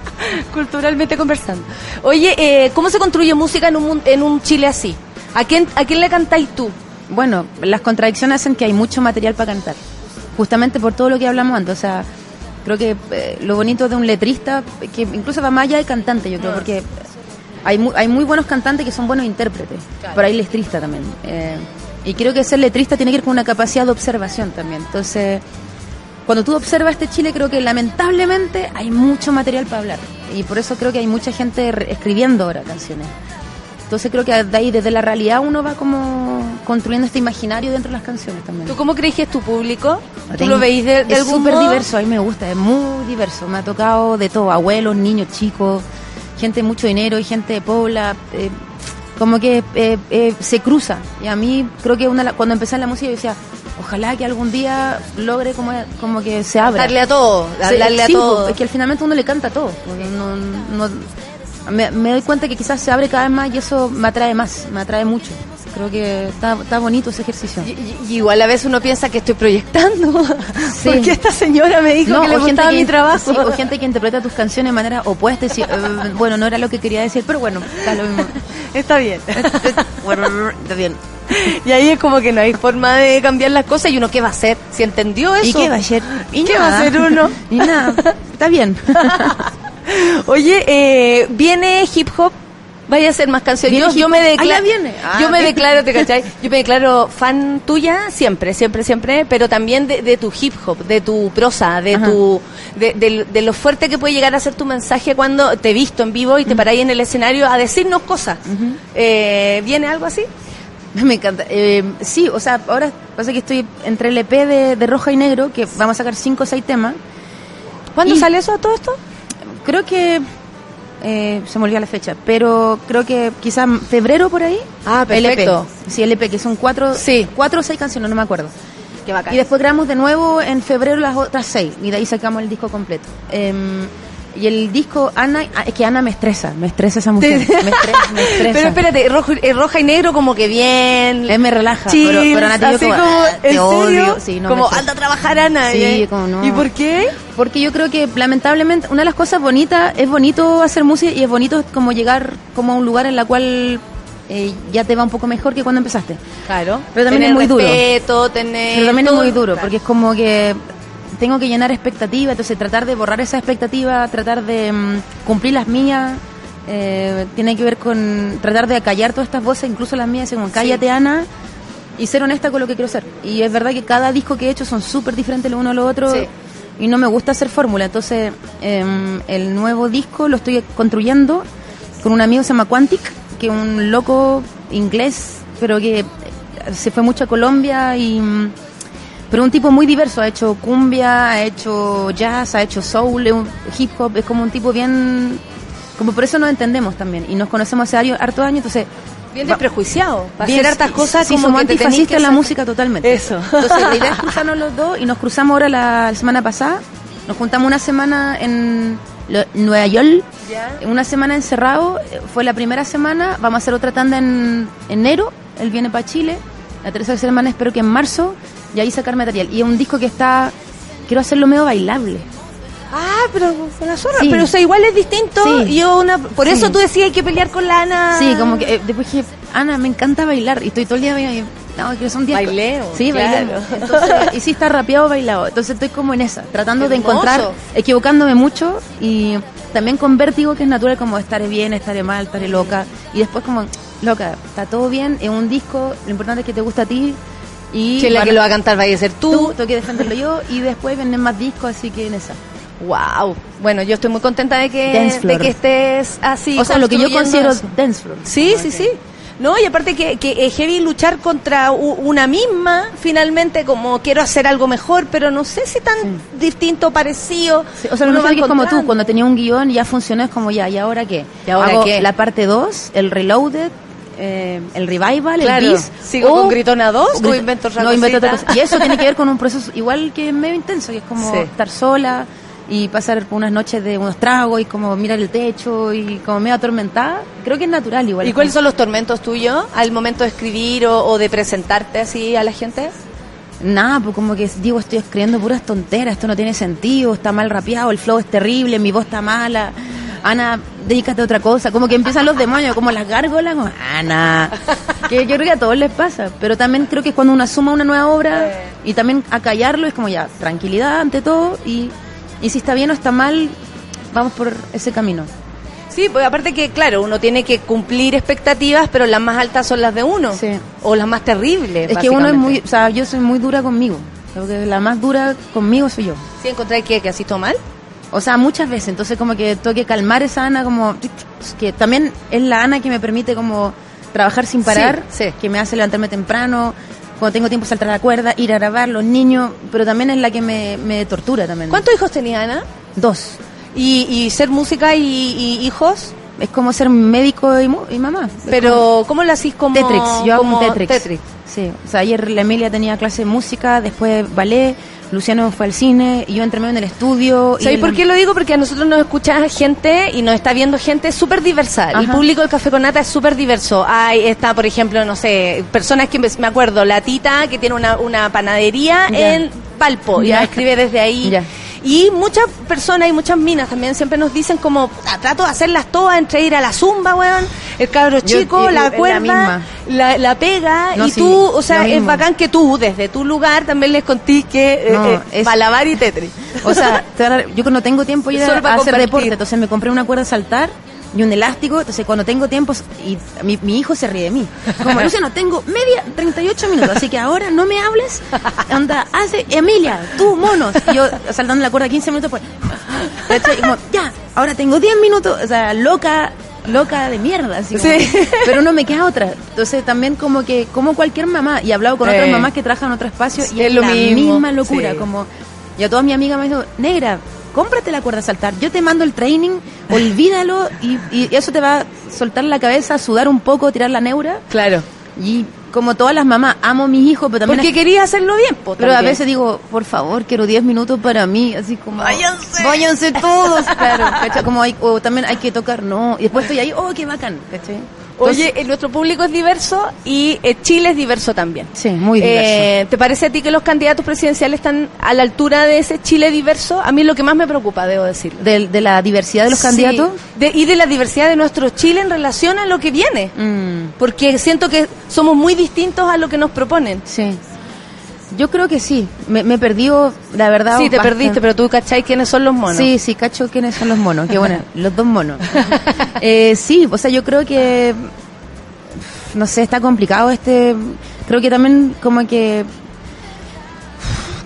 Culturalmente conversando. Oye, eh, ¿cómo se construye música en un, en un Chile así? ¿A quién, ¿A quién le cantáis tú? Bueno, las contradicciones hacen que hay mucho material para cantar. Justamente por todo lo que hablamos antes. O sea, creo que eh, lo bonito de un letrista, que incluso va más allá del cantante, yo creo, porque hay, mu- hay muy buenos cantantes que son buenos intérpretes, pero hay letrista también. Eh, y creo que ser letrista tiene que ver con una capacidad de observación también. Entonces, cuando tú observas este Chile, creo que lamentablemente hay mucho material para hablar. Y por eso creo que hay mucha gente escribiendo ahora canciones. Entonces creo que de ahí, desde la realidad, uno va como construyendo este imaginario dentro de las canciones también. ¿Tú cómo crees que es tu público? ¿Tú lo veis de, de es súper diverso, a mí me gusta, es muy diverso. Me ha tocado de todo, abuelos, niños, chicos, gente de mucho dinero y gente de Pobla. eh, como que eh, eh, se cruza. Y a mí creo que una, cuando empecé en la música yo decía, ojalá que algún día logre como, como que se abra. Darle a todo, Sí, hablarle a sí, todo. Es que al final uno le canta a todo. pues, no- no- me, me doy cuenta que quizás se abre cada vez más y eso me atrae más, me atrae mucho. Creo que está, está bonito ese ejercicio. Y, y- igual a veces uno piensa que estoy proyectando. Sí. Porque esta señora me dijo que le gustaba que, mi trabajo. sí, o gente que interpreta tus canciones de manera opuesta y eh, bueno, no era lo que quería decir, pero bueno, está lo mismo. Está bien. está bien. Y ahí es como que no hay forma de cambiar las cosas y uno qué va a hacer si entendió eso. ¿Y qué va a hacer? ¿Y qué va a hacer uno? Y nada, está bien. Oye, eh, viene hip hop. Vaya a hacer más canciones. ¿Viene Yo, yo me? Ah, declaro. Ah, yo me declaro, ¿te cachai? Yo me declaro fan tuya siempre, siempre, siempre, pero también de, de tu hip hop, de tu prosa, de Ajá. tu, de, de- de lo fuerte que puede llegar a ser tu mensaje cuando te he visto en vivo y te paráis en el escenario a decirnos cosas. Eh, ¿Viene algo así? Me encanta. Eh, sí, o sea, ahora pasa que estoy entre el EP de, de Roja y Negro, que vamos a sacar cinco o seis temas. ¿Cuándo Y- sale eso a todo esto? Creo que eh, se me olvidó la fecha, pero creo que quizás febrero por ahí. Ah, perfecto. El EP. Sí, el EP, que son cuatro, Sí. cuatro o seis canciones, no me acuerdo. Qué bacán. Y después grabamos de nuevo en febrero las otras seis, y de ahí sacamos el disco completo. Em, y el disco, Ana, ah, es que Ana me estresa, me estresa esa mujer. Me, estresa, me estresa. Pero espérate, rojo, eh, roja y negro como que bien. Él me relaja, pero, pero Ana así como, como, "Ah, ¿en te serio? odio. Sí, no, como anda a trabajar Ana. Sí, ¿eh? como no. ¿Y por qué? Porque yo creo que lamentablemente una de las cosas bonitas es bonito hacer música y es bonito como llegar como a un lugar en la cual eh, ya te va un poco mejor que cuando empezaste. Claro. Pero también tener es muy duro. tener Pero también es muy duro Claro. porque es como que tengo que llenar expectativas, entonces tratar de borrar esa expectativa, tratar de mm, cumplir las mías. eh, tiene que ver con tratar de acallar todas estas voces, incluso las mías, como cállate Ana, y ser honesta con lo que quiero ser. Y es verdad que cada disco que he hecho son súper diferentes lo uno a lo otro. Sí. Y no me gusta hacer fórmula. Entonces, em, el nuevo disco lo estoy construyendo con un amigo que se llama Quantic, que es un loco inglés, pero que se fue mucho a Colombia y. Pero un tipo muy diverso, ha hecho cumbia, ha hecho jazz, ha hecho soul, hip hop, es como un tipo bien... Como por eso nos entendemos también y nos conocemos hace años- hartos años, entonces Bien Va- desprejuiciado. Para Bien, hacer hartas cosas sí, como somos antifascistas que en la música totalmente. Eso. Entonces, la idea es cruzarnos los dos y nos cruzamos ahora la, semana pasada. Nos juntamos una semana en lo- Nueva York, Ya. una semana encerrado. eh, Fue la primera semana. Vamos a hacer otra tanda en enero. Él viene para Chile. La tercera semana espero que en marzo. Y ahí sacar material. Y es un disco que está. Quiero hacerlo medio bailable. Ah, pero la zorra. Sí. Pero o sea, igual es distinto. Sí. Yo una, por Sí. eso tú decías hay que pelear con la Ana. Sí, como que eh, después dije, Ana, me encanta bailar. Y estoy todo el día bailando. No, que son días. Baileo, Sí, claro. Entonces, y sí está rapeado bailado. Entonces estoy como en esa, tratando de encontrar, equivocándome mucho y también con vértigo que es natural como estaré bien, estaré mal, estaré loca. Y después como, loca, está todo bien, es un disco, lo importante es que te gusta a ti. Y Si la que lo va a cantar, vaya a ser tú, tú. tengo que defenderlo yo y después vienen más discos, así que en esa. Wow. Bueno, yo estoy muy contenta de que, de que estés así. o sea, lo que yo considero eso. dance floor. Sí, Ah, sí, ok. sí. No, y aparte que, que es heavy luchar contra una misma, finalmente, como quiero hacer algo mejor, pero no sé si tan distinto, parecido. Sí, o sea, va que es como tú, cuando tenía un guion ya funcionó, es como ya, ¿y ahora qué? ¿Y ahora Hago qué? La parte 2, el reloaded, eh, el revival, Claro. el bis. ¿Sigo con Gritona 2 o Grit- invento otra No, invento otra cosita? cosa. Y eso tiene que ver con un proceso igual que medio intenso, que es como Sí. estar sola y pasar unas noches de unos tragos y como mirar el techo y como medio atormentada. Creo que es natural igual. ¿Y cuáles son los tormentos tuyos al momento de escribir o, o de presentarte así a la gente? Nada, pues como que digo, estoy escribiendo puras tonteras, esto no tiene sentido, está mal rapeado, el flow es terrible, mi voz está mala. Ana, dedícate a otra cosa. Como que empiezan los demonios, como las gárgolas, como, Ana. Que yo creo que a todos les pasa. Pero también creo que cuando uno asuma una nueva obra y también acallarlo es como ya, tranquilidad ante todo. Y, y si está bien o está mal, vamos por ese camino. Sí, pues aparte que, claro, uno tiene que cumplir expectativas, pero las más altas son las de uno. Sí. O las más terribles. Es que uno es muy, o sea, yo soy muy dura conmigo. Creo que la más dura conmigo soy yo. ¿Sí encontráis que, que así todo mal? O sea, muchas veces. Entonces como que tengo que calmar esa Ana como... Que también es la Ana que me permite como trabajar sin parar, Sí, sí. que me hace levantarme temprano, cuando tengo tiempo saltar la cuerda, ir a grabar, los niños, pero también es la que me, me tortura también. ¿Cuántos hijos tenía Ana? Dos. ¿Y, y ser música y, y hijos? Es como ser médico y, mu- y mamá. Pero, ¿cómo lo hacís como Tetrix, yo hago como un Tetrix. Tetrix? Sí, o sea, ayer la Emilia tenía clase de música, después ballet, Luciano fue al cine, yo entré en el estudio. y ¿Sabéis él- por qué lo digo? Porque a nosotros nos escucha gente y nos está viendo gente súper diversa. El público del Café con Nata es súper diverso. Hay, está, por ejemplo, no sé, personas que me, acuerdo, la tita que tiene una, una panadería en Palpo y Ya. nos escribe desde ahí. Y muchas personas y muchas minas también siempre nos dicen como, "Ah, trato de hacerlas todas entre ir a la zumba, weón, el cabro Yo- chico, y- la es la cuerda, la, la pega, No, y sí, tú, o sea, es mismo. bacán que tú, desde tu lugar, también les contís que eh, No, eh, es- y tetris. O sea, yo cuando tengo tiempo ir a, hacer deporte, entonces me compré una cuerda a saltar y un elástico, entonces cuando tengo tiempo, y mi, mi hijo se ríe de mí. Como, Luciano, tengo media, 38 minutos, así que ahora no me hables, anda, hace, Emilia, tú, monos. Y yo saltando la cuerda 15 minutos, pues, ¿cachai? Y como, ya, ahora tengo 10 minutos, o sea, loca, loca de mierda, así como, Sí. pero no me queda otra. Entonces también como que, como cualquier mamá, y he hablado con otras mamás que trabajan en otro espacio, y Es lo la mismo, misma locura, sí. como y a todas mis amigas me dijo, negra, cómprate la cuerda a saltar, yo te mando el training, olvídalo y, y eso te va a soltar la cabeza, sudar un poco, tirar la neura. Claro. Y como todas las mamás, amo a mis hijos, pero también... Porque es- querías hacerlo bien, po, pero a veces digo, por favor, quiero 10 minutos para mí, así como... Váyanse. Váyanse todos, claro, ¿cachai? Como hay, o también hay que tocar, no, y después estoy ahí, oh, qué bacán, ¿cachai? Entonces, Oye, eh, nuestro público es diverso y eh, Chile es diverso también. sí, muy diverso. Eh, ¿Te parece a ti que los candidatos presidenciales están a la altura de ese Chile diverso? A mí es lo que más me preocupa, debo decirlo. de, de la diversidad de los Sí, candidatos. de- y de la diversidad de nuestro Chile en relación a lo que viene. Mm. Porque siento que somos muy distintos a lo que nos proponen. Sí. Yo creo que sí. Me, me he perdido, la verdad. Sí, te bastante. perdiste, pero tú cachai quiénes son los monos. Sí, sí, cacho quiénes son los monos. Que bueno, los dos monos. Eh, sí, o sea, yo creo que. No sé, está complicado este. Creo que también, como que.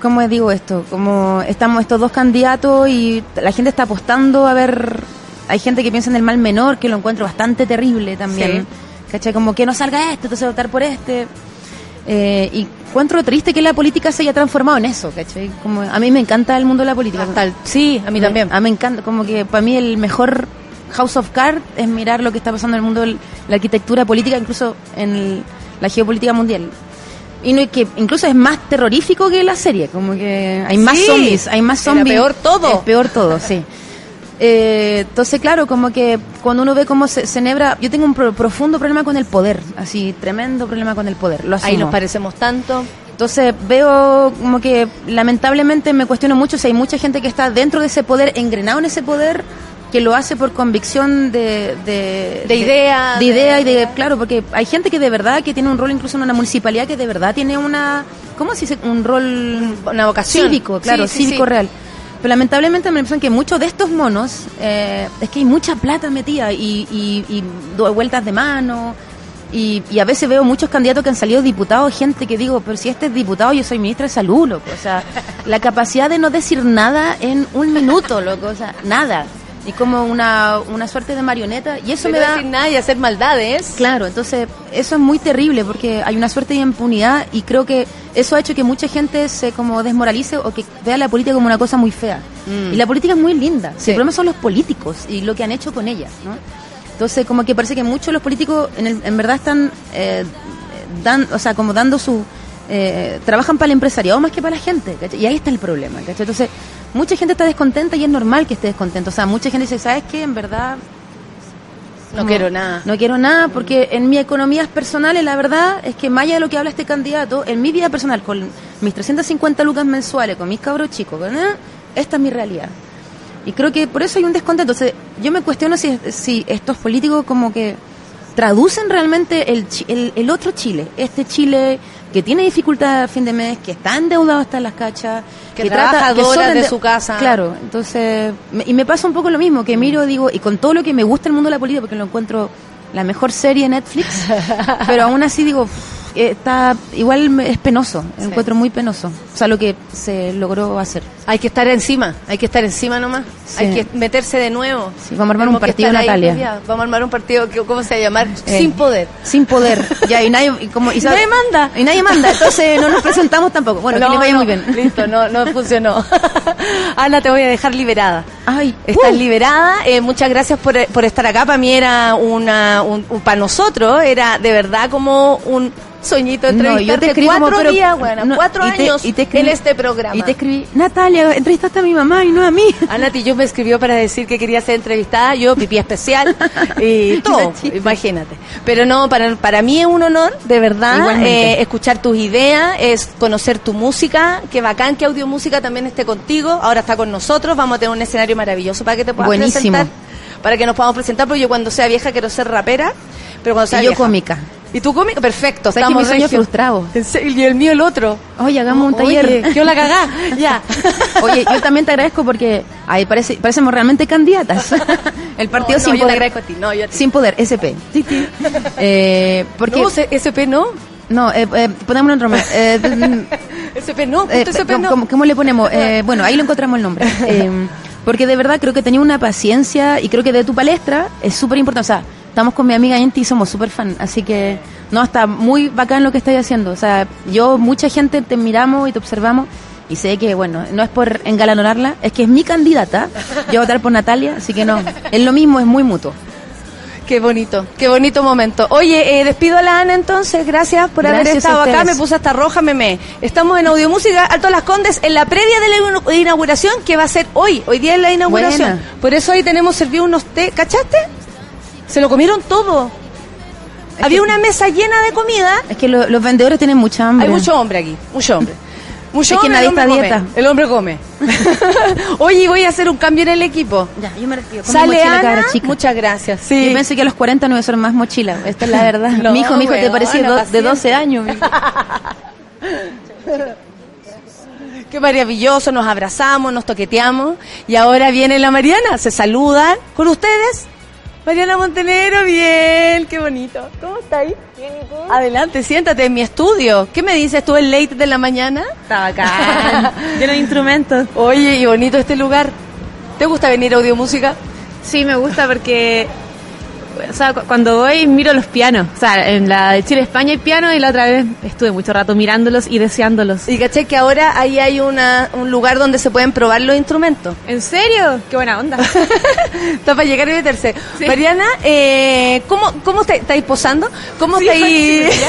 ¿Cómo digo esto? Como estamos estos dos candidatos y la gente está apostando a ver. Hay gente que piensa en el mal menor, que lo encuentro bastante terrible también. ¿Cachai? Como que no salga este, entonces votar por este. Eh, y encuentro triste que la política se haya transformado en eso, ¿cachai? Como, a mí me encanta el mundo de la política. El- sí, a mí también. A mí me encanta, como que para mí el mejor House of Cards es mirar lo que está pasando en el mundo de la arquitectura política, incluso en el- la geopolítica mundial. Y no, que incluso es más terrorífico que la serie, como que hay más Sí, zombies, hay más zombies. peor todo. Es peor todo, sí. Eh, entonces, claro, como que cuando uno ve cómo se, enhebra, yo tengo un pro- profundo problema con el poder, así, tremendo problema con el poder. Lo Ahí nos parecemos tanto. Entonces veo como que lamentablemente me cuestiono mucho si hay mucha gente que está dentro de ese poder, engrenado en ese poder, que lo hace por convicción de... De, De idea, De, idea y de- de... Claro, porque hay gente que de verdad, que tiene un rol incluso en una municipalidad, que de verdad tiene una... ¿Cómo se dice? Un rol... Una vocación. Cívico, claro, Sí, sí, cívico sí. real. Pero lamentablemente me da la impresión que muchos de estos monos, eh, es que hay mucha plata metida y, y, y vueltas de mano. Y, y a veces veo muchos candidatos que han salido diputados, gente que digo, pero si este es diputado, yo soy ministra de salud, loco. O sea, la capacidad de no decir nada en un minuto, loco. O sea, nada. Y como una, una suerte de marioneta. Y eso me da... decir nada y hacer maldades. Claro, entonces eso es muy terrible porque hay una suerte de impunidad y creo que eso ha hecho que mucha gente se como desmoralice o que vea la política como una cosa muy fea. Mm. Y la política es muy linda. Sí. El problema son los políticos y lo que han hecho con ella, ¿no? Entonces como que parece que muchos de los políticos en, el- en verdad están eh, dan, o sea, como dando su eh, trabajan para el empresariado más que para la gente, ¿cachai? Y ahí está el problema, ¿cachai? Entonces, mucha gente está descontenta y es normal que esté descontento. O sea, mucha gente dice, ¿sabes qué? En verdad No quiero nada. no quiero nada porque en mi economías personales la verdad es que más allá de lo que habla este candidato, en mi vida personal, con mis 350 lucas mensuales, con mis cabros chicos, con, eh, esta es mi realidad. Y creo que por eso hay un descontento. Entonces, yo me cuestiono si, si estos políticos como que traducen realmente el, el, el otro Chile, este Chile que tiene dificultad a fin de mes, que está endeudado hasta las cachas, Que trabaja que dos son horas de su casa. Claro, entonces, me- y me pasa un poco lo mismo, que miro, digo, y con todo lo que me gusta el mundo de la política, porque lo encuentro la mejor serie de Netflix, pero aún así digo, "Uf, eh, está igual es penoso, lo encuentro muy penoso, o sea, lo que se logró hacer. Hay que estar encima, hay que estar encima nomás. Sí. Hay que meterse de nuevo. Sí, vamos a armar un Tenemos partido, ahí Natalia. Vamos a armar un partido, que, ¿cómo se va a llamar? Eh, Sin poder. Sin poder. Ya, y nadie, y como, y sabe- Nadie manda. Y nadie manda, entonces no nos presentamos tampoco. Bueno, que les vaya no, muy bien. Listo, no, no funcionó. Ana, te voy a dejar liberada. Ay, Estás uh, liberada. eh, muchas gracias por, por estar acá. Para mí era una, un, un- para nosotros era de verdad como un sueñito No, yo entrevistarte te escribí cuatro como, días, bueno, no, cuatro y te- años y te escribí- en este programa. Y te escribí, Natalia, entrevistaste a mi mamá y no a mí. Ana Tillo me escribió para decir que quería ser entrevistada, yo pipí especial y todo, imagínate. Pero no, para, para mí es un honor, de verdad, eh, escuchar tus ideas, es conocer tu música, qué bacán que Audio Música también esté contigo, ahora está con nosotros, vamos a tener un escenario maravilloso para que te puedas Buenísimo. presentar, para que nos podamos presentar, porque yo cuando sea vieja quiero ser rapera, pero cuando sea Y yo vieja- cómica. ¿Y tú cómica? Perfecto, ¿Sabes que estamos mi sueño frustrado? Y el mío el otro. Oye, hagamos un taller. Oye, ¿qué la cagá? Ya. Oye, yo también te agradezco porque ay, parece, parecemos realmente candidatas. El partido No, no, sin yo te poder. agradezco a ti, no, yo a ti. Sin poder, SP. Eh, porque. No, SP no. No, eh, eh, ponémoslo en Roma. Eh, SP no, Eh, punto SP ¿cómo, no. cómo- cómo le ponemos? Eh, bueno, ahí lo encontramos el nombre. Eh, porque de verdad creo que tenía una paciencia y creo que de tu palestra es súper importante. O sea, estamos con mi amiga Enti y somos súper fan. Así que, no, está muy bacán lo que estáis haciendo. O sea, yo, mucha gente te miramos y te observamos. Y sé que, bueno, no es por engalanarla, es que es mi candidata. Yo voy a votar por Natalia, así que no. Es lo mismo, es muy mutuo. Qué bonito, qué bonito momento. Oye, eh, despido a la Ana entonces, gracias por haber Gracias estado acá, me puse hasta roja, meme. Estamos en Audiomúsica, Alto Las Condes, en la previa de la inauguración, que va a ser hoy, hoy día es la inauguración. Buena. Por eso ahí tenemos servido unos té, ¿cachaste? Se lo comieron todo. Es Había que- una mesa llena de comida, Es que lo- los vendedores tienen mucha hambre. hay mucho hombre aquí, mucho hombre. Mucho Es que nadie está dieta. El hombre come. Oye, voy a hacer un cambio en el equipo. Ya, yo me. Con mi Sale mochila, Ana, chica. muchas gracias. Yo pensé que a los 40 no iba a ser más mochila. Esta es la verdad. No, mi hijo, mi hijo, te parecía de paciencia. 12 años. Qué maravilloso, nos abrazamos, nos toqueteamos y ahora viene la Mariana, se saludan con ustedes. Mariana Montenegro, bien, qué bonito. ¿Cómo está ahí? Adelante, siéntate en mi estudio. ¿Qué me dices tú el late de la mañana? Está bacán. Lleno de instrumentos. Oye, y bonito este lugar. ¿Te gusta venir a Audiomúsica? Sí, me gusta porque o sea, cu- cuando voy miro los pianos. O sea, en la de Chile España hay piano y la otra vez estuve mucho rato mirándolos y deseándolos. Y caché que ahora ahí hay una, un lugar donde se pueden probar los instrumentos. ¿En serio? Qué buena onda. Está para llegar y meterse. Sí. Mariana, eh, ¿cómo, cómo está- estáis posando? ¿Cómo Sí, estáis...?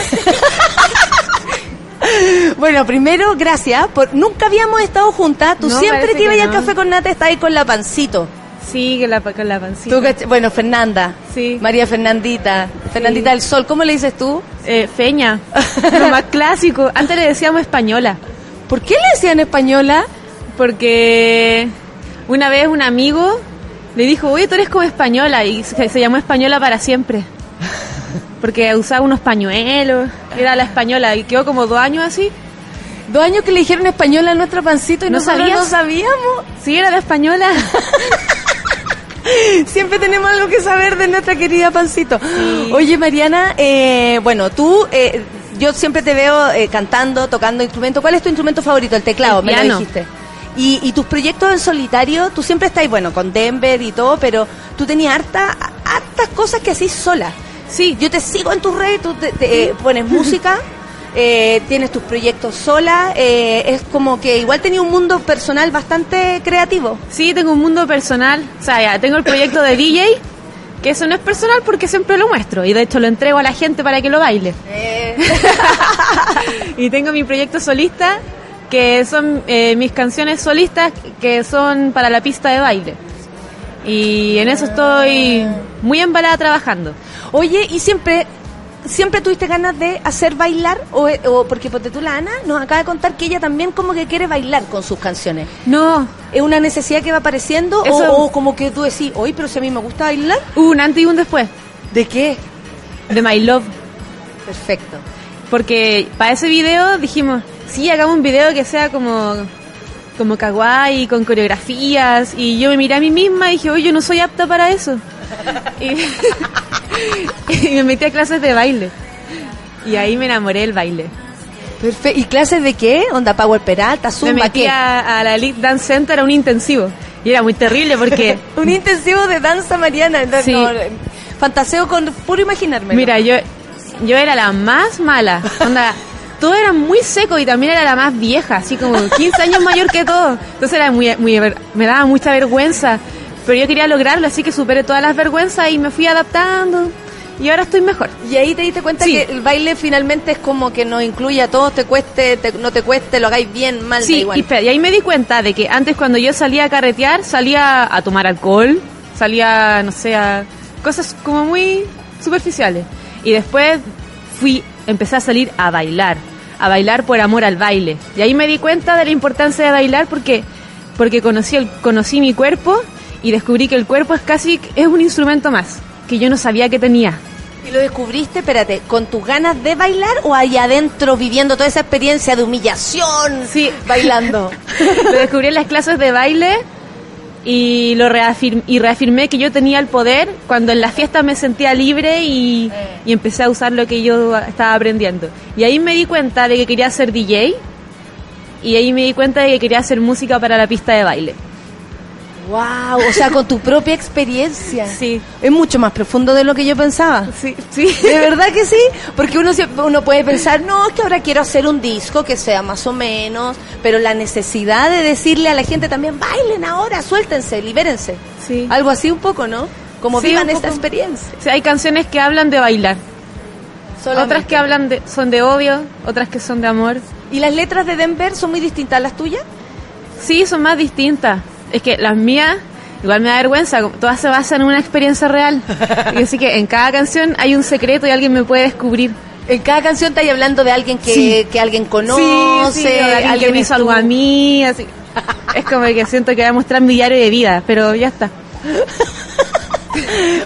bueno, primero, gracias. Por, nunca habíamos estado juntas. Tú No, siempre que ibas al café con Nata, estás ahí con la pancito. Sí, con la, con la pancita. Tú bueno, Fernanda. Sí. María Fernandita. Fernandita del Sol. ¿Cómo le dices tú? Eh, feña. Lo más clásico. Antes le decíamos española. ¿Por qué le decían española? Porque una vez un amigo le dijo, oye, tú eres como española. Y se, se llamó española para siempre. Porque usaba unos pañuelos. Era la española. Y quedó como dos años así. Dos años que le dijeron española a nuestro pancito y ¿No sabías? no sabíamos. Sí, era la española. Siempre tenemos algo que saber de nuestra querida Pancito. Oye, Mariana, eh, bueno, tú, eh, yo siempre te veo eh, cantando, tocando instrumento. ¿Cuál es tu instrumento favorito? El teclado, El me lo dijiste. Y, y tus proyectos en solitario, tú siempre estás, bueno, con Denver y todo, pero tú tenías harta, hartas cosas que hacís sola. Sí. Yo te sigo en tus redes, tú te, te, eh, pones música, eh, tienes tus proyectos sola, eh, es como que igual tenía un mundo personal bastante creativo. Sí, tengo un mundo personal. O sea, ya, tengo el proyecto de DJ, que eso no es personal porque siempre lo muestro. Y de hecho lo entrego a la gente para que lo baile. y tengo mi proyecto solista, que son eh, mis canciones solistas, que son para la pista de baile. Y en eso estoy muy embalada trabajando. Oye, y siempre siempre tuviste ganas de hacer bailar? O, o porque ponte tú la Ana nos acaba de contar que ella también como que quiere bailar con sus canciones. No, ¿Es una necesidad que va apareciendo? o- Eso- O, como que tú decís, oye, pero si a mí me gusta bailar. hubo un antes y un después ¿De qué? de My Love. Perfecto. Porque para ese video dijimos, sí, hagamos un video que sea como, como kawaii, con coreografías. Y yo me miré a mí misma y dije, oye, yo no soy apta para eso. Y, y me metí a clases de baile. Y ahí me enamoré del baile. Perfecto. ¿Y clases de qué? ¿Onda Power Peralta, me Zumba, metí qué? a, a la Elite Dance Center a un intensivo. Y era muy terrible porque, Un intensivo de danza mariana. No, Sí. no, fantaseo con puro imaginarme. mira, yo, yo era la más mala. Onda, todo era muy seco y también era la más vieja, así como 15 años mayor que todo. Entonces era muy, muy, me daba mucha vergüenza. Pero yo quería lograrlo, así que superé todas las vergüenzas y me fui adaptando. Y ahora estoy mejor. Y ahí te diste cuenta Sí. que el baile finalmente es como que nos incluye a todos, te cueste, te- no te cueste, lo hagáis bien, mal, da Sí, igual. y, y ahí me di cuenta de que antes cuando yo salía a carretear, salía a tomar alcohol, salía, no sé, a cosas como muy superficiales. Y después fui, empecé a salir a bailar, a bailar por amor al baile. Y ahí me di cuenta de la importancia de bailar porque, porque conocí, el, conocí mi cuerpo y descubrí que el cuerpo es casi, es un instrumento más, que yo no sabía que tenía. ¿Y lo descubriste, espérate, con tus ganas de bailar o ahí adentro viviendo toda esa experiencia de humillación? Sí. Bailando. lo descubrí en las clases de baile y lo reafirm- y reafirmé que yo tenía el poder cuando en la fiesta me sentía libre y, y empecé a usar lo que yo estaba aprendiendo. Y ahí me di cuenta de que quería ser DJ y ahí me di cuenta de que quería hacer música para la pista de baile. Wow, o sea, con tu propia experiencia. Sí. Es mucho más profundo de lo que yo pensaba. Sí, sí. De verdad que sí, porque uno uno puede pensar, no, es que ahora quiero hacer un disco que sea más o menos, pero la necesidad de decirle a la gente también, bailen ahora, suéltense, libérense. Sí. Algo así un poco, ¿no? Como Sí, vivan esta experiencia. Sí, hay canciones que hablan de bailar, Solamente. otras que hablan de son de odio, otras que son de amor. ¿Y las letras de Denver son muy distintas a las tuyas? Sí, son más distintas. Es que las mías, igual me da vergüenza, todas se basan en una experiencia real. Y así que en cada canción hay un secreto y alguien me puede descubrir. En cada canción estáis hablando de alguien que, Sí. que alguien conoce, sí, o de alguien, que me hizo algo a mí, así. Es como que siento que voy a mostrar mi diario de vida, pero ya está.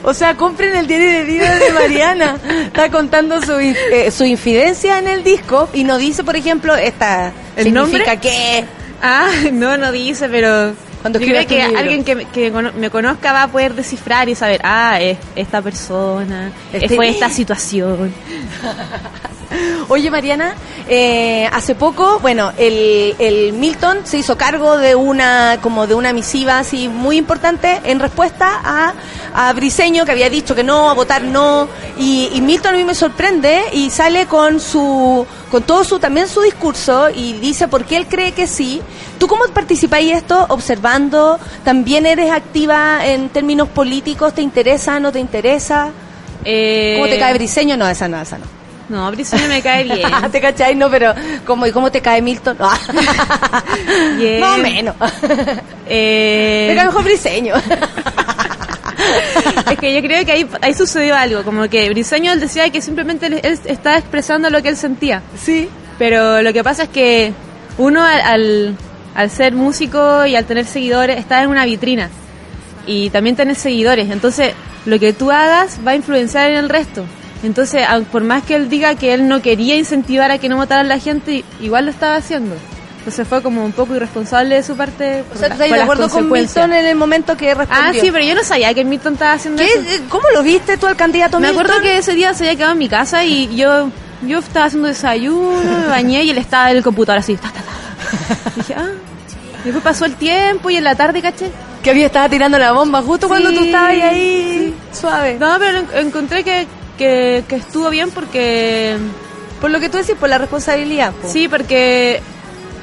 O sea, compren el diario de vida de Mariana. Está contando su, eh, su infidencia en el disco y no dice, por ejemplo, esta ¿El significa nombre? que Ah, no, no dice, pero Cuando yo creo que alguien que, me- que cono- me conozca va a poder descifrar y saber, ah, es esta persona, Este- fue esta situación. Oye, Mariana, eh, hace poco, bueno, el, el Milton se hizo cargo de una, como de una misiva así muy importante en respuesta a, a Briseño que había dicho que no, a votar no, y, y Milton a mí me sorprende y sale con su, con todo su, también su discurso y dice por qué él cree que sí. ¿Tú cómo participáis esto? Observando, ¿también eres activa en términos políticos? ¿Te interesa, no te interesa? Eh, ¿Cómo te cae Briseño? No, esa no, esa no. No, Briseño me cae bien. ¿Te cachai? No, pero ¿cómo, ¿y cómo te cae Milton? No. O menos. Eh, Me cae mejor Briseño. es que yo creo que ahí, ahí sucedió algo, como que Briseño él decía que simplemente él, él estaba expresando lo que él sentía. Sí. Pero lo que pasa es que uno al, al, al ser músico y al tener seguidores está en una vitrina y también tenés seguidores, entonces lo que tú hagas va a influenciar en el resto. Entonces, por más que él diga que él no quería incentivar a que no votaran la gente, igual lo estaba haciendo. Entonces fue como un poco irresponsable de su parte. O sea, la- ¿tú estás de acuerdo con. Milton en el momento que respondió? Ah, sí, pero yo no sabía que Milton estaba haciendo ¿Qué? eso. Eh, ¿Cómo lo viste tú al candidato Me Milton? acuerdo que ese día se había quedado en mi casa y yo yo estaba haciendo desayuno, me bañé y él estaba en el computador así. ta, ta, ta. Dije, ah. Y después pasó el tiempo y en la tarde, caché. Que había estado tirando la bomba justo cuando Sí, tú estabas ahí suave. No, pero en- encontré que, que, que estuvo bien porque... Por lo que tú decís, por la responsabilidad. po. Sí, porque...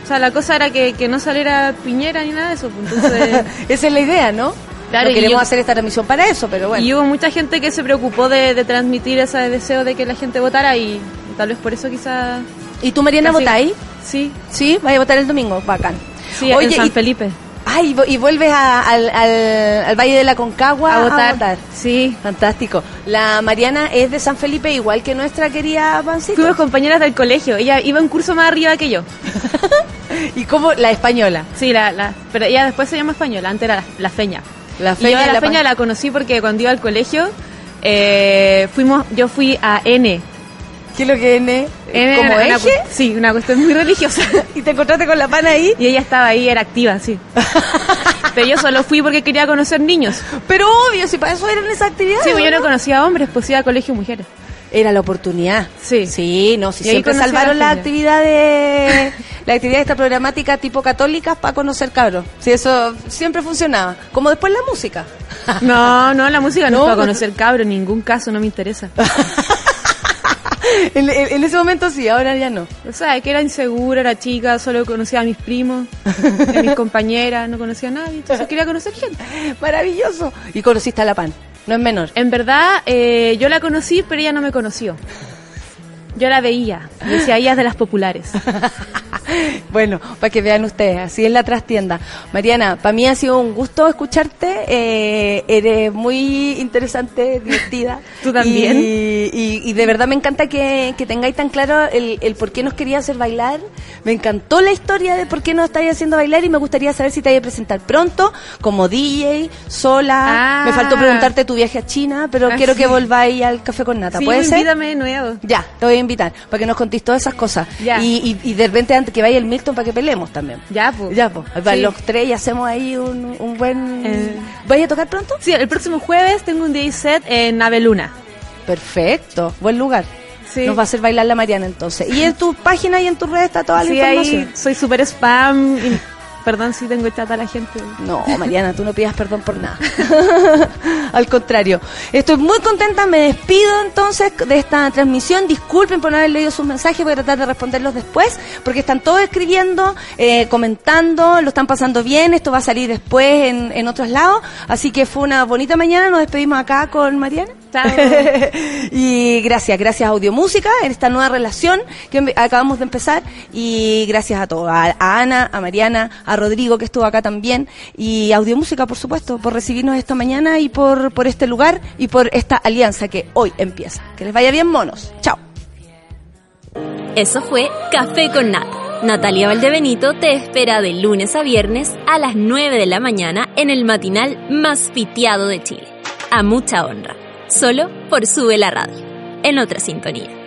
O sea, la cosa era que, que no saliera Piñera ni nada de eso. pues, Entonces... Esa es la idea, ¿no? Claro, no y queremos yo- hacer esta transmisión para eso, pero bueno. Y hubo mucha gente que se preocupó de, de transmitir ese deseo de que la gente votara y tal vez por eso quizá... ¿Y tú, Mariana, votáis? Sí, Sí, vais a votar el domingo. Bacán. sí, Oye, en San y- Felipe. Ay, y vuelves a- al, al- al Valle de la Concagua A votar. Sí. Fantástico. La Mariana es de San Felipe, igual que nuestra querida Pancito. Fuimos compañeras del colegio. Ella iba un curso más arriba que yo. ¿Y cómo? La española. Sí, la, la, pero ella después se llama española, antes era la, la feña. La Y yo Feña a y la, la feña la conocí porque cuando iba al colegio, eh, fuimos, yo fui a N. ¿Qué es lo que N? N ¿Como era eje? sí, una cuestión muy religiosa. ¿Y te encontraste con la pana ahí? Y ella estaba ahí, era activa, sí. Pero yo solo fui porque quería conocer niños. Pero obvio, si para eso eran esas actividades. Sí, pues yo ¿no? no conocía hombres, pues iba a colegio mujeres. Era la oportunidad. Sí. Sí, no, si Y siempre salvaron la las actividades, la actividad esta programática tipo católicas para conocer cabros. Sí, eso siempre funcionaba. Como después la música. No, no, la música no, No, para pues- conocer cabros, en ningún caso, no me interesa. en, ese momento sí, ahora ya no. O sea, que era insegura, era chica, solo conocía a mis primos, a mis compañeras, no conocía a nadie, entonces quería conocer gente. Maravilloso. Y conociste a la pan. No es menor. En verdad, eh, yo la conocí, pero ella no me conoció. Yo la veía, decía, ella es de las populares. Bueno, para que vean ustedes, así es la trastienda. Mariana, para mí ha sido un gusto escucharte. eh, eres muy interesante, divertida. Tú también. Y, y- y de verdad me encanta que, que tengáis tan claro el, el por qué nos quería hacer bailar. Me encantó la historia de por qué nos estáis haciendo bailar y me gustaría saber si te vais a presentar pronto como DJ, sola. Ah. Me faltó preguntarte tu viaje a China, pero Ah, quiero sí. que volváis al café con nata. Sí, ¿Puede pues, ser? de nuevo. Ya, a invitar para que nos contéis todas esas cosas. Ya. Y, y, y de repente antes que vaya el Milton para que peleemos también. Ya, pues. Ya, pues. Sí. Los tres y hacemos ahí un, un buen. Eh. ¿Vais a tocar pronto? Sí, el próximo jueves tengo un DJ set en Aveluna. Perfecto, buen lugar. Sí. Nos va a hacer bailar la Mariana entonces. Y en tu página y en tu red está toda la Sí, información. ahí soy súper spam. Perdón si tengo chata a la gente. No, Mariana, tú no pidas perdón por nada. Al contrario. Estoy muy contenta, me despido entonces de esta transmisión. Disculpen por no haber leído sus mensajes, voy a tratar de responderlos después, porque están todos escribiendo, eh, comentando, lo están pasando bien, esto va a salir después en, en otros lados. Así que fue una bonita mañana, nos despedimos acá con Mariana. Y gracias, gracias a Audiomúsica en esta nueva relación que acabamos de empezar y gracias a todos, a, a Ana, a Mariana, a Rodrigo que estuvo acá también y a Audiomúsica por supuesto por recibirnos esta mañana y por, por este lugar y por esta alianza que hoy empieza. Que les vaya bien monos. Chao. Eso fue Café con Nata. Natalia Valdebenito te espera de lunes a viernes a las 9 de la mañana en el matinal más piteado de Chile. A mucha honra. Solo por Sube la Radio. En otra sintonía.